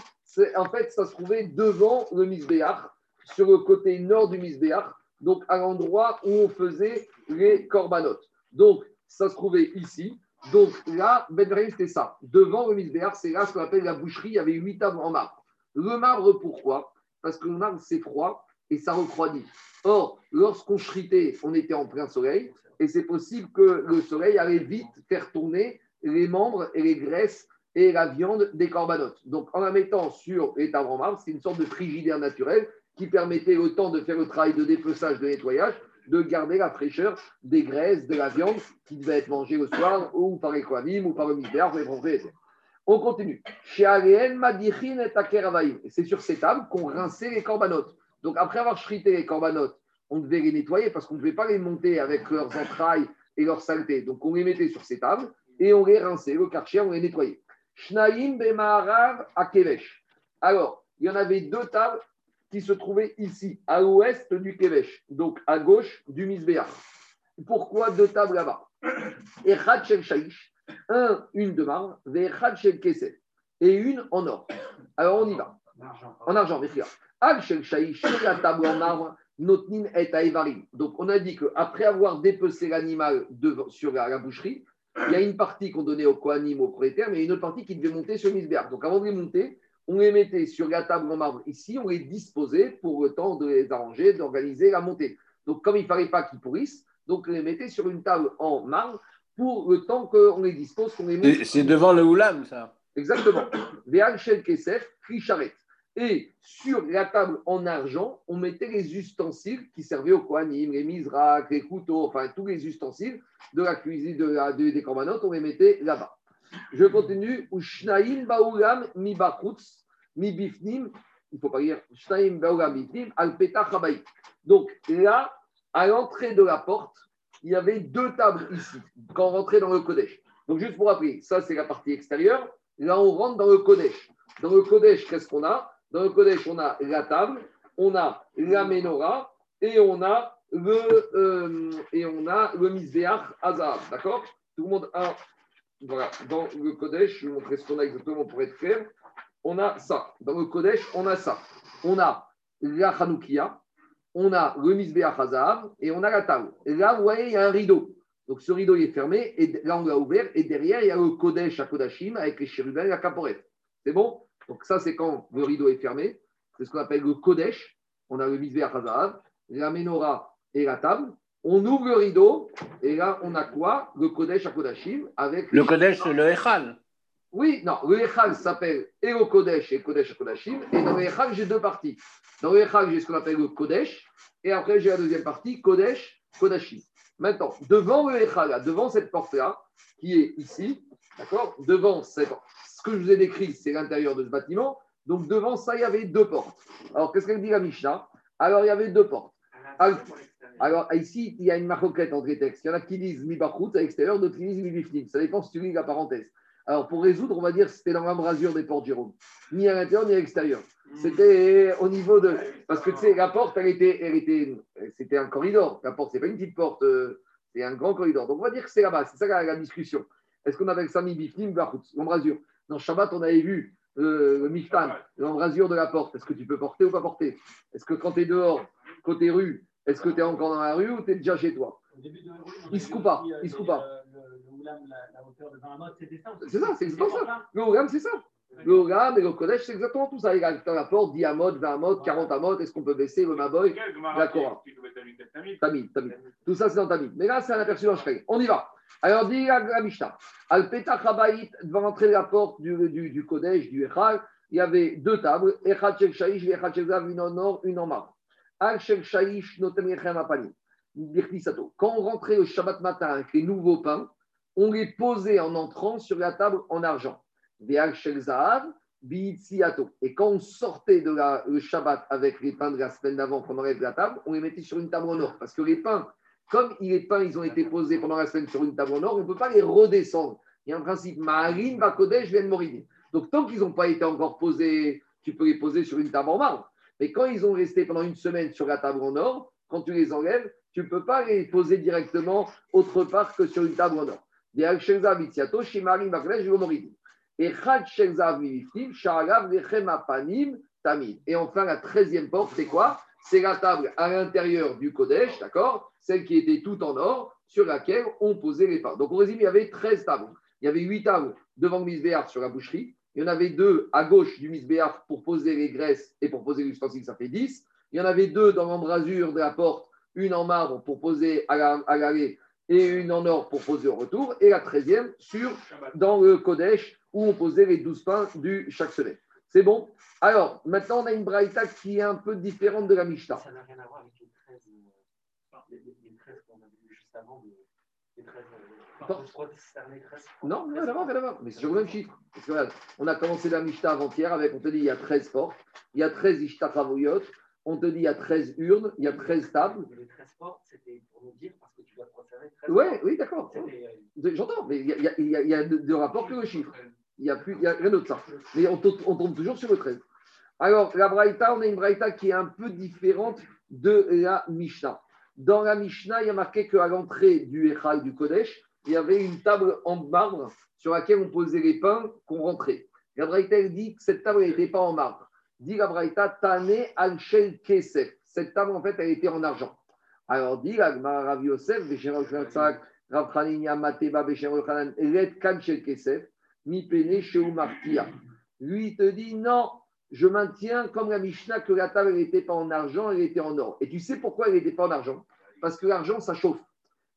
en fait, ça se trouvait devant le Misbéach, sur le côté nord du Misbéach, donc à l'endroit où on faisait les corbanotes. Donc ça se trouvait ici. Donc là, Bet c'était ça. Devant le Misbéach, c'est là ce qu'on appelle la boucherie. Il y avait huit tables en marbre. Le marbre, pourquoi? Parce que le marbre, c'est froid et ça refroidit. Or, lorsqu'on shritait, on était en plein soleil, et c'est possible que le soleil allait vite faire tourner les membres et les graisses et la viande des corbanotes. Donc, en la mettant sur les tables en marbre, c'est une sorte de frigidaire naturel qui permettait au temps de faire le travail de dépeçage, de nettoyage, de garder la fraîcheur des graisses, de la viande qui devait être mangée le soir ou par les koanim ou par le propriétaires. On continue. Chez et C'est sur ces tables qu'on rinçait les corbanotes. Donc, après avoir chrité les corbanotes, on devait les nettoyer parce qu'on ne devait pas les monter avec leurs entrailles et leurs saletés. Donc, on les mettait sur ces tables et on les rinçait. Le karcher, on les nettoyait. Shnaim Bemaharav à. Alors, il y en avait deux tables qui se trouvait ici, à l'ouest du Kevesh, donc à gauche du Misbéach. Pourquoi deux tables là-bas? Et un, une de marbre, et une en or. Alors on y va. En argent, Al Shaish, la table en marbre, Notnin et Aevarim. Donc on a dit qu'après avoir dépecé l'animal sur la, boucherie, il y a une partie qu'on donnait au Kohanim, au propriétaire, mais une autre partie qui devait monter sur Misbéach. Donc avant de les monter, on les mettait sur la table en marbre ici, on les disposait pour le temps de les arranger, d'organiser la montée. Donc, comme il ne fallait pas qu'ils pourrissent, donc on les mettait sur une table en marbre pour le temps qu'on les dispose, qu'on les monte. C'est devant le houlam, ça Exactement. Kesef, Et sur la table en argent, on mettait les ustensiles qui servaient au kohanim, les misrak, les couteaux, enfin tous les ustensiles de la cuisine de la, des corbanotes, on les mettait là-bas. Je continue. Mi mi. Il faut pas dire al Donc là, à l'entrée de la porte, il y avait deux tables ici, quand on rentrait dans le Kodesh. Donc juste pour rappeler, ça c'est la partie extérieure. Là, on rentre dans le Kodesh. Dans le Kodesh, qu'est-ce qu'on a? Dans le Kodesh, on a la table, on a la menorah et on a le, euh, et on a le D'accord? Tout le monde a voilà, dans le Kodesh, je vais vous montrer ce qu'on a exactement pour être clair. On a ça. Dans le Kodesh, on a ça. On a la Hanoukia, on a le Misbéach Hazav et on a la table. Et là, vous voyez, il y a un rideau. Donc ce rideau il est fermé et là on l'a ouvert et derrière il y a le Kodesh à Kodashim avec les chérubins et la caporette. C'est bon? Donc ça c'est quand le rideau est fermé. C'est ce qu'on appelle le Kodesh. On a le Misbéach Hazav, la Menorah et la table on ouvre le rideau et là, on a quoi? Le Kodesh à Kodashim avec. Le Kodesh, c'est le Echal. Oui, non, le Echal s'appelle et le Kodesh et Kodesh à Kodashim. Et dans le Echal, j'ai deux parties. Dans le Echal, j'ai ce qu'on appelle le Kodesh. Et après, j'ai la deuxième partie, Kodesh, Kodashim. Maintenant, devant le Echal, devant cette porte-là, qui est ici, d'accord? Devant cette, ce que je vous ai décrit, c'est l'intérieur de ce bâtiment. Donc, devant ça, il y avait deux portes. Alors, qu'est-ce qu'elle dit la Mishnah? Alors, il y avait deux portes. Alors ici, il y a une maroquette entre les textes. Il y en a qui disent mi à l'extérieur, d'autres qui disent mi bifnim. Ça dépend si tu lis la parenthèse. Alors pour résoudre, on va dire que c'était dans l'embrasure des portes Jérôme. Ni à l'intérieur, ni à l'extérieur. C'était au niveau de. Parce que tu sais, la porte, elle était. Elle était... C'était un corridor. La porte, c'est pas une petite porte, euh, c'est un grand corridor. Donc on va dire que c'est là-bas. C'est ça la, discussion. Est-ce qu'on appelle ça mi bifnim, l'embrasure? Dans Shabbat, on avait vu euh, le miftan, l'embrasure de la porte. Est-ce que tu peux porter ou pas porter? Est-ce que quand tu es dehors, côté rue, est-ce que tu es encore dans la rue ou tu es déjà chez toi Il se coupe pas. Il se coupe pas. C'est ça, c'est exactement ça. Le Oulam, c'est ça. Le Oulam et le collège, c'est exactement tout ça. Il y a la porte 10 amot, 20 amot, 40 amot. Est-ce qu'on peut baisser le Maboy La Korah. Tamid, Tamid. Tout ça, c'est dans Tamid. Mais là, c'est un aperçu dans Shkei. On y va. Alors, dit la Mishnah. Al Petach Habayit, devant l'entrée de la porte du, du, du Kodesh, du Echal, il y avait deux tables. Echad Shel Shaish, Echad Shel Zav, une en or, une en marbre. Quand on rentrait au Shabbat matin avec les nouveaux pains, on les posait en entrant sur la table en argent. Et quand on sortait de la, le Shabbat avec les pains de la semaine d'avant, qu'on enlève la table, on les mettait sur une table en or. Parce que les pains, comme les pains ils ont été posés pendant la semaine sur une table en or, on ne peut pas les redescendre. Il y a un principe, Ma'arin, Bakodesh, viennent Morini. Donc tant qu'ils n'ont pas été encore posés, tu peux les poser sur une table en marbre. Mais quand ils ont resté pendant une semaine sur la table en or, quand tu les enlèves, tu ne peux pas les poser directement autre part que sur une table en or. Et enfin, la treizième porte, c'est quoi? C'est la table à l'intérieur du Kodesh, d'accord? Celle qui était toute en or, sur laquelle on posait les pains. Donc, au résumé, il y avait 13 tables. Il y avait 8 tables devant le sur la boucherie, Il y en avait deux à gauche du misbéach pour poser les graisses et pour poser l'ustensile, ça fait 10. Il y en avait deux dans l'embrasure de la porte, une en marbre pour poser à l'allée et une en or pour poser au retour, et la treizième sur, dans le Kodesh où on posait les douze pains du chaque semaine. C'est bon? Alors, maintenant, on a une braïta qui est un peu différente de la Mishnah. Ça n'a rien à voir avec les 13, euh, qu'on a vu juste avant, les 13. Non, rien à voir, rien à voir. Mais c'est sur le même chiffre. on a commencé la Mishnah avant-hier avec, on te dit, il y a 13 portes, il y a 13 Ishtachavoyot, on te dit, il y a 13 urnes, il y a 13 tables. Les 13 portes, c'était pour nous dire, parce que tu dois transférer 13 Ouais, oui, d'accord. Euh, j'entends, mais il y a, il y a, il y a de, rapport que le chiffre. Il n'y a, plus, il y a rien d'autre ça. Mais on, on, tombe toujours sur le 13. Alors, la Braïta, on a une Braïta qui est un peu différente de la Mishnah. Dans la Mishnah, il y a marqué qu'à l'entrée du Echal du Kodesh, il y avait une table en marbre sur laquelle on posait les pains qu'on rentrait. La Braïta dit que cette table n'était pas en marbre. Dit la Braïta, Tane al Kesef. Cette table, en fait, elle était en argent. Alors, dit la Rav Yosef, Rav Chaninia Mateba, Red Kan Kesef, Mi Pene Martia. Lui, te dit, non, je maintiens comme la Mishnah que la table n'était pas en argent, elle était en or. Et tu sais pourquoi elle n'était pas en argent? Parce que l'argent, ça chauffe.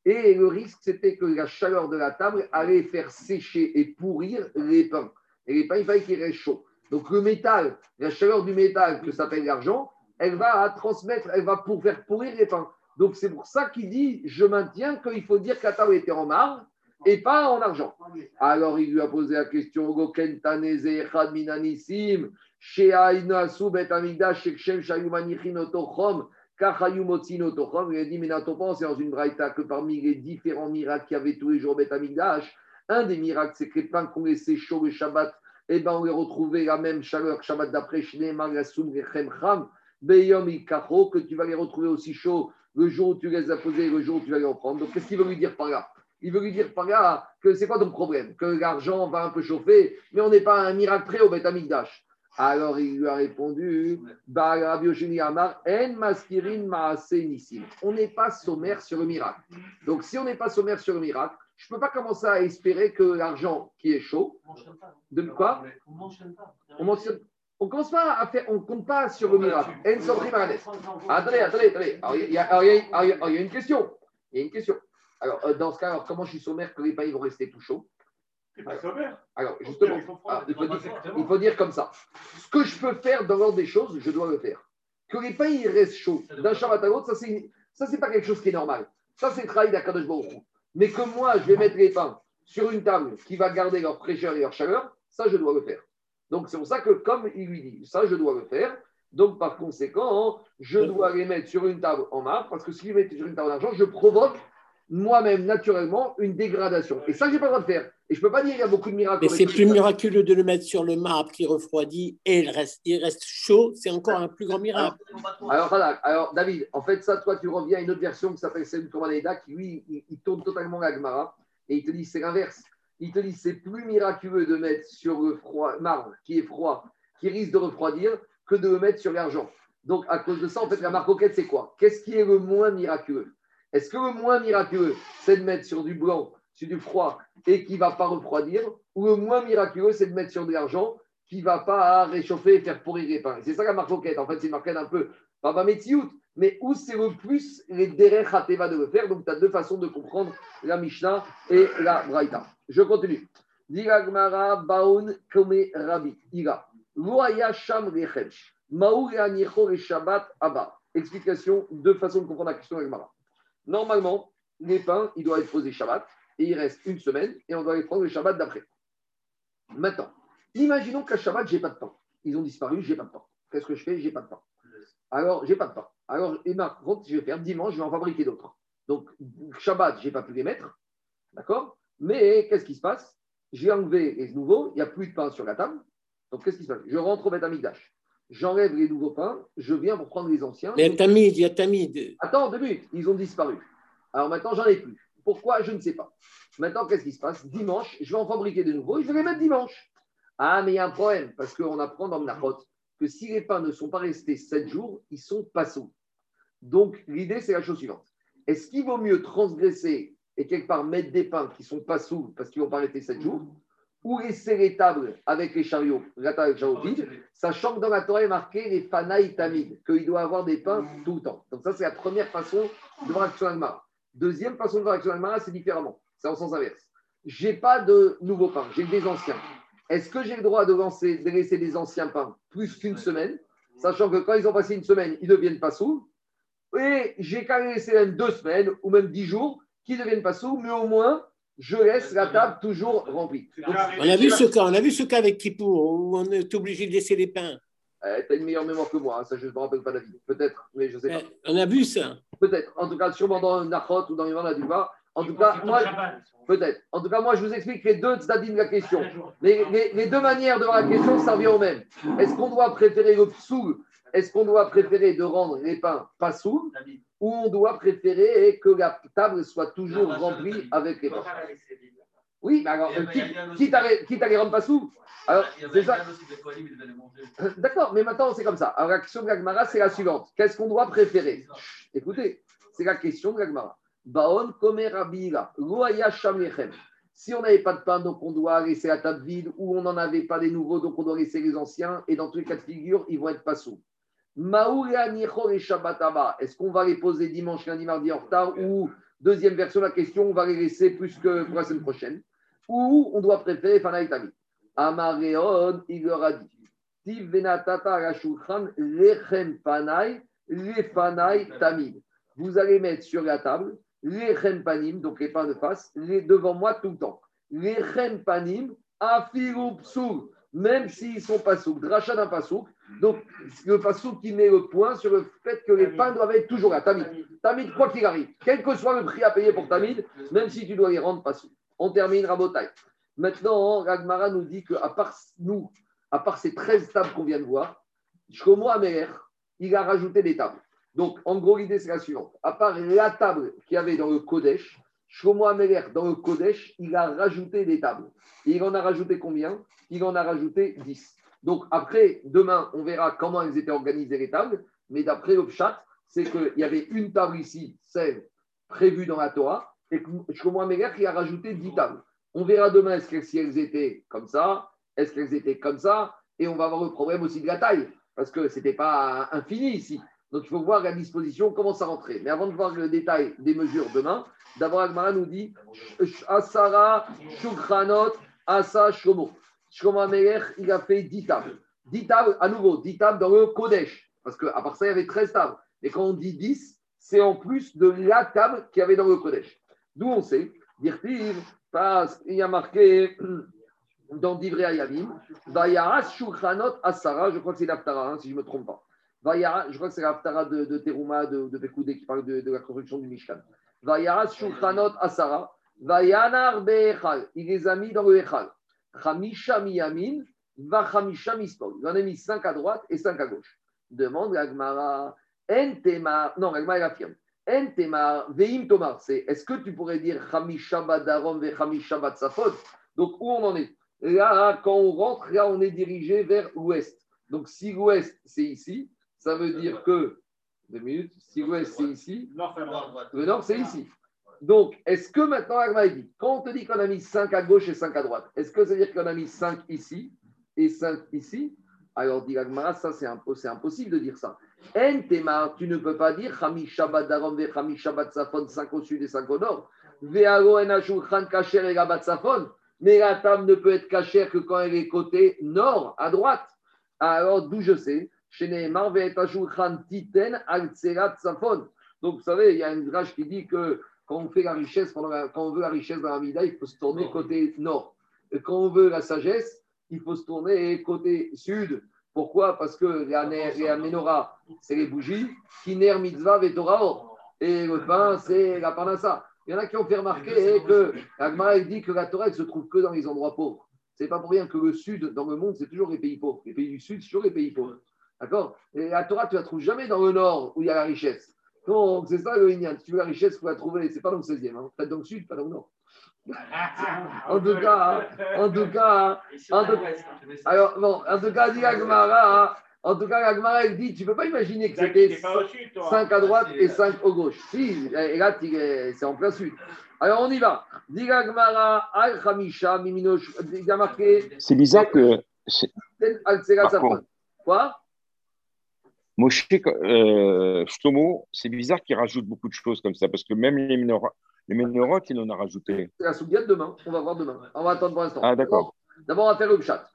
Et le risque, c'était que la chaleur de la table allait faire sécher et pourrir les pains. Et les pains, il fallait qu'ils restent chauds. Donc le métal, la chaleur du métal, que s'appelle l'argent, elle va transmettre, elle va pour faire pourrir les pains. Donc c'est pour ça qu'il dit, je maintiens qu'il faut dire que la table était en marbre et pas en argent. Alors il lui a posé la question, il a dit, mais Natopan, c'est dans une braïta que parmi les différents miracles qu'il y avait tous les jours au un des miracles, c'est que les pains qu'on laissait chaud le Shabbat, eh ben, on les retrouvait la même chaleur Shabbat d'après, que tu vas les retrouver aussi chaud le jour où tu les as posés, le jour où tu vas les reprendre. Donc, qu'est-ce qu'il veut lui dire par là? Il veut lui dire par là que c'est quoi ton problème? Que l'argent va un peu chauffer, mais on n'est pas un miracle près au Beth alors il lui a répondu On n'est pas sommaire sur le miracle. Donc si on n'est pas sommaire sur le miracle, je ne peux pas commencer à espérer que l'argent qui est chaud. De quoi? On mentionne pas. On commence pas à faire, on compte pas sur le miracle. Attendez, attendez, attendez. Alors, il y, a une question. Il y a une question. Alors, euh, dans ce cas, alors, comment je suis sommaire que les pains vont rester tout chauds alors, justement, ah, il, faut dire, comme ça. Ce que je peux faire dans l'ordre des choses, je dois le faire. Que les pains restent chauds d'un Shabbat à l'autre, ça, c'est, n'est pas quelque chose qui est normal. Ça, c'est le travail d'Akadosh Baruch Mais que moi, je vais mettre les pains sur une table qui va garder leur fraîcheur et leur chaleur, ça, je dois le faire. Donc, c'est pour ça que, comme il lui dit, ça, je dois le faire. Donc, par conséquent, je dois les mettre sur une table en marbre, parce que si je les mets sur une table en argent, je provoque moi-même naturellement une dégradation. Et ça, je n'ai pas le droit de faire. Et je ne peux pas dire qu'il y a beaucoup de miracles. Mais c'est plus miraculeux de le mettre sur le marbre qui refroidit et il reste, il reste chaud. C'est encore un plus grand miracle. Alors, alors, David, en fait, ça, toi, tu reviens à une autre version qui s'appelle Sen Tourmaneda qui, lui, il, tourne totalement la Gemara et il te dit c'est l'inverse. Il te dit c'est plus miraculeux de mettre sur le froid, marbre qui est froid, qui risque de refroidir, que de le mettre sur l'argent. Donc, à cause de ça, en fait, la marque c'est quoi? Qu'est-ce qui est le moins miraculeux? Est-ce que le moins miraculeux, c'est de mettre sur du blanc, sur du froid et qui ne va pas refroidir Ou le moins miraculeux, c'est de mettre sur de l'argent qui ne va pas réchauffer et faire pourrir les pains C'est ça la marque En fait, c'est une marque un peu, pas ma mais où c'est le plus les derech va de le faire. Donc, tu as deux façons de comprendre la Mishnah et la Braïta. Je continue. baun kome rabbi. sham shabbat Explication, deux façons de comprendre la question de. Normalement, les pains, ils doivent être posés Shabbat et il reste une semaine et on doit les prendre le Shabbat d'après. Maintenant, imaginons qu'à Shabbat, j'ai pas de pain. Ils ont disparu, j'ai pas de pain. Qu'est-ce que je fais? J'ai pas de pain. Alors, j'ai pas de pain. Alors, et ma je vais faire dimanche, je vais en fabriquer d'autres. Donc, Shabbat, j'ai pas pu les mettre. D'accord? Mais qu'est-ce qui se passe? J'ai enlevé les nouveaux, il n'y a plus de pain sur la table. Donc, qu'est-ce qui se passe? Je rentre au Beth j'enlève les nouveaux pains, je viens pour prendre les anciens. Mais Tamid, il y a Tamid. Attends, deux minutes, ils ont disparu. Alors maintenant, j'en ai plus. Pourquoi Je ne sais pas. Maintenant, qu'est-ce qui se passe? Dimanche, je vais en fabriquer de nouveaux et je vais les mettre dimanche. Ah, mais il y a un problème, parce qu'on apprend dans Mnachot que si les pains ne sont pas restés sept jours, ils sont pas sous. Donc, l'idée, c'est la chose suivante. Est-ce qu'il vaut mieux transgresser et quelque part mettre des pains qui sont pas sous parce qu'ils vont pas rester sept jours ou laisser les tables avec les chariots, la table avec les chariots vides, sachant que dans la Torah est marqué les fanaï tamid, qu'il doit avoir des pains tout le temps. Donc ça, c'est la première façon de voir l'action Agmara. Deuxième façon de voir l'action Agmara, c'est différemment. C'est en sens inverse. J'ai pas de nouveaux pains, j'ai des anciens. Est-ce que j'ai le droit de, lancer, de laisser des anciens pains plus qu'une semaine, sachant que quand ils ont passé une semaine, ils deviennent pas sous Et j'ai qu'à laisser même deux semaines ou même dix jours qui ne deviennent pas sous, mais au moins je laisse la table toujours remplie. on a vu ce cas, on a vu ce cas avec Kippour où on est obligé de laisser les pains. Eh, tu as une meilleure mémoire que moi, hein, ça je ne me rappelle pas David. Peut-être, mais je ne sais pas. Eh, on a vu ça. Peut-être. En tout cas, sûrement dans Nachot ou dans les du bas. En tout cas, moi, peut-être. En tout cas, moi, je vous explique les deux tzaddim de la question. Les, les, deux manières de voir la question, ça revient au même. Est-ce qu'on doit préférer le psoul Est-ce qu'on doit préférer de rendre les pains pas sous ou on doit préférer que la table soit toujours remplie avec les pains. Oui, mais alors, quitte, à, les rendre pas sous. Alors, c'est ça. D'accord, mais maintenant, c'est comme ça. Alors, la question de l'Agmara, c'est la suivante. Qu'est-ce qu'on doit préférer Écoutez, c'est la question de l'Agmara. Baon Si on n'avait pas de pain, donc on doit laisser la table vide, ou on n'en avait pas des nouveaux, donc on doit laisser les anciens, et dans tous les cas de figure, ils vont être pas sous. Est-ce qu'on va les poser dimanche, lundi, mardi en retard ou deuxième version de la question, on va les laisser plus que pour la semaine prochaine. Ou on doit préférer Fanaï Tamid Amareon, il leur a dit Vous allez mettre sur la table les panim, donc les pains de face, les devant moi tout le temps. Les panim, afiru même s'ils ne sont pas souk. Dracha d'un pas souk, donc, le pasouk qui met le point sur le fait que les pains doivent être toujours là. Tamid. Tamid, quoi qu'il arrive, quel que soit le prix à payer pour Tamid, même si tu dois les rendre pasouk. On termine Rabotai. Maintenant, Ragmara nous dit qu'à part nous, à part ces 13 tables qu'on vient de voir, Shlomo Améler, il a rajouté des tables. Donc, en gros, l'idée, c'est la suivante. À part la table qu'il y avait dans le Kodesh, Shlomo Améler, dans le Kodesh, il a rajouté des tables. Et il en a rajouté combien? Il en a rajouté 10. Donc après, demain, on verra comment elles étaient organisées les tables. Mais d'après le chat, c'est qu'il y avait une table ici, celle prévue dans la Torah, et Shlomo Améler qui a rajouté 10 tables. On verra demain est-ce si elles étaient comme ça, est-ce qu'elles étaient comme ça, et on va avoir le problème aussi de la taille, parce que ce n'était pas infini ici. Donc il faut voir la disposition, comment ça rentrait. Mais avant de voir le détail des mesures demain, d'abord Agmara nous dit Asara, Shukranot, Asa, Shomo. Shlomo Améler, il a fait 10 tables. 10 tables, à nouveau, 10 tables dans le Kodesh. Parce qu'à part ça, il y avait 13 tables. Et quand on dit 10, c'est en plus de la table qu'il y avait dans le Kodesh. D'où on sait, dire-t-il, parce qu'il y a marqué dans Divrei Ayavim, Vayaras Shulchanot Asara, je crois que c'est l'Aftara, hein, si je ne me trompe pas. Je crois que c'est l'Aftara de, Teruma, de, de qui parle de, de, la construction du Mishkan. Vayaras Shulchanot Asara, Vayanar Be'echal, il les a mis dans le Echal. Chamisha miyamin, va Chamisha mispol. Il en a mis 5 à droite et 5 à gauche. Demande l'Agmara, Entema, non, l'Agmara affirme. Entema, Veim Tomar, c'est est-ce que tu pourrais dire Chamisha Badarom ve Chamisha Batsafot? Donc où on en est? Là, quand on rentre, là, on est dirigé vers l'ouest. Donc si l'ouest, c'est ici, ça veut dire que, deux minutes, si l'ouest, c'est ici, le nord, c'est ici. Donc, est-ce que maintenant, dit, quand on te dit qu'on a mis 5 à gauche et 5 à droite, est-ce que ça veut dire qu'on a mis 5 ici et 5 ici? Alors, dit Agma, ça c'est impossible de dire ça. En tu ne peux pas dire Chami Shabbat Darom Chami Shabbat Safon, 5 au sud et 5 au nord. Ve'alo en Kacher et Gabat Safon. Mais la table ne peut être cachère que quand elle est côté nord, à droite. Alors, d'où je sais, chez Nehemar ve'et Titen al Safon. Donc, vous savez, il y a une drage qui dit que quand on fait la richesse, quand on veut la richesse dans la Mida, il faut se tourner côté nord. Et quand on veut la sagesse, il faut se tourner côté sud. Pourquoi? Parce que les menorah, c'est les bougies, Kiner mitzvah vetorah. Et le pain, c'est la panassa. Il y en a qui ont fait remarquer que l'Agma dit que la Torah ne se trouve que dans les endroits pauvres. C'est pas pour rien que le sud, dans le monde, c'est toujours les pays pauvres. Les pays du sud, c'est toujours les pays pauvres. D'accord? Et la Torah, tu ne la trouves jamais dans le nord où il y a la richesse. Donc, c'est ça le Inyan. Si tu veux la richesse, il faut la trouver. C'est pas dans le 16e. Hein. Peut-être dans le sud, pas dans le nord. en tout cas, en tout cas, en tout cas, alors, bon, en tout cas, dit Agmara, en tout cas, Agmara, elle dit, tu ne peux pas imaginer que c'était 5 à droite et 5 au gauche. Si, et là, c'est en plein sud. Alors on y va. C'est bizarre que. Quoi? Moshe, euh, c'est bizarre qu'il rajoute beaucoup de choses comme ça, parce que même les ménorotes, les il en a rajouté. C'est la soubiette demain, on va voir demain. On va attendre pour l'instant. Ah, d'accord. D'abord, on va faire le chat.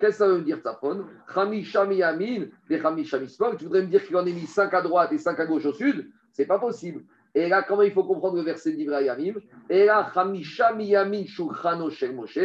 Qu'est-ce que ça veut dire, Safon Chamisha Miyamin, les Chamisha Mismok. Tu voudrais me dire qu'il en a mis 5 à droite et 5 à gauche au sud? C'est pas possible. Et là, comment il faut comprendre le verset d'Ivra Yamim Et là, Chamisha Miyamin Shulchano Shel Moshe,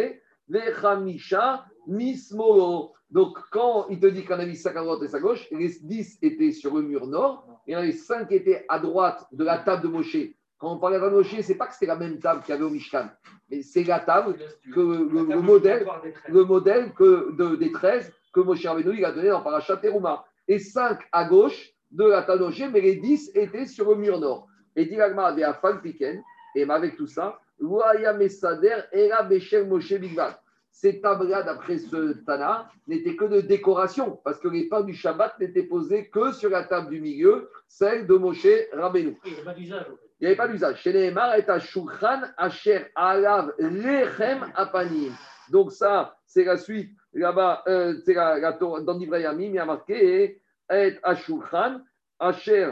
les Chamisha Mismolo. Donc, quand il te dit qu'on a mis 5 à droite et 5 à gauche, les 10 étaient sur le mur nord, et les 5 étaient à droite de la table de Moshe. Quand on parle de Moshe, ce n'est pas que c'était la même table qu'il y avait au Mishkan, mais c'est la table, que le, modèle, le modèle que, de, des 13 que Moshe Rabbeinu a donné dans Parashat Teruma. Et 5 à gauche de la table de Moshe, mais les 10 étaient sur le mur nord. Et Dilagma avait à Piken, et avec tout ça, Ouaya Mesader, Era Moshe Bigvad ces tables-là, d'après ce Tana, n'étaient que de décoration, parce que les pains du Shabbat n'étaient posés que sur la table du milieu, celle de Moshe Rabbeinu. Il n'y avait pas d'usage. Il n'y avait pas d'usage. Chez à Shulchan, Asher, Alav, Lechem, Apanim. Donc ça, c'est la suite. Là-bas, euh, c'est la, la, dans Yamim, il y a marqué Et Ashulchan, Asher.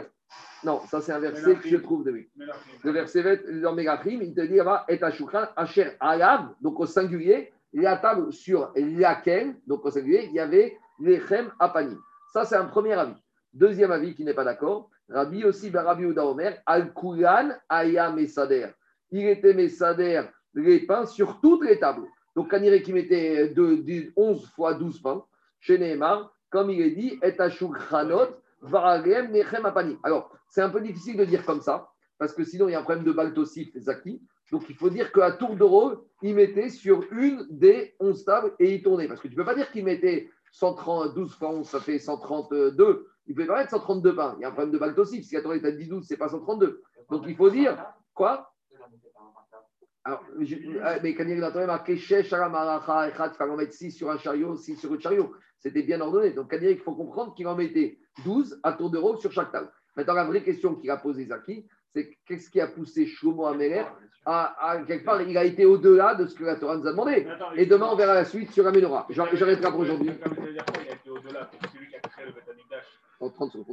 Non, ça c'est un verset que je trouve de lui. Le verset dans Megachim, il te dit là-bas Et Ashulchan, Asher, Alav, donc au singulier, la table sur laquelle, donc singulier, il y avait les chem apanim. Ça, c'est un premier avis. Deuxième avis qui n'est pas d'accord. Rabbi aussi, ben Rabbi Ouda Omer, Al-Kulan Aya Mesader. Il était Mesader, les pains sur toutes les tables. Donc, quand il qui mettait de, 11 fois 12 pains, chez Nehemar, comme il est dit, Et Varagem Nechem Apanim. Alors, c'est un peu difficile de dire comme ça, parce que sinon, il y a un problème de baltosif, Zaki. Donc il faut dire qu'à tour de rôle, il mettait sur une des 11 tables et il tournait. Parce que tu ne peux pas dire qu'il mettait 112 fois 11, ça fait 132. Il peut pas mettre 132 pains. Il y a un problème de balte aussi. Si la Torah est à 10 12, ce n'est pas 132. Donc il faut dire quoi? Ah, mais quand il a marqué il fallait mettre 6 sur un chariot, 6 sur un chariot. C'était bien ordonné. Donc, il faut comprendre qu'il en mettait 12 à tour de rôle sur chaque table. Maintenant, la vraie question qu'il a posée Zaki, c'est qu'est-ce qui a poussé Shlomo Améler à, quelque part, il a été au-delà de ce que la Torah nous a demandé. Et demain, on verra la suite sur Aménora. J'arrêterai pour aujourd'hui. En 30 secondes.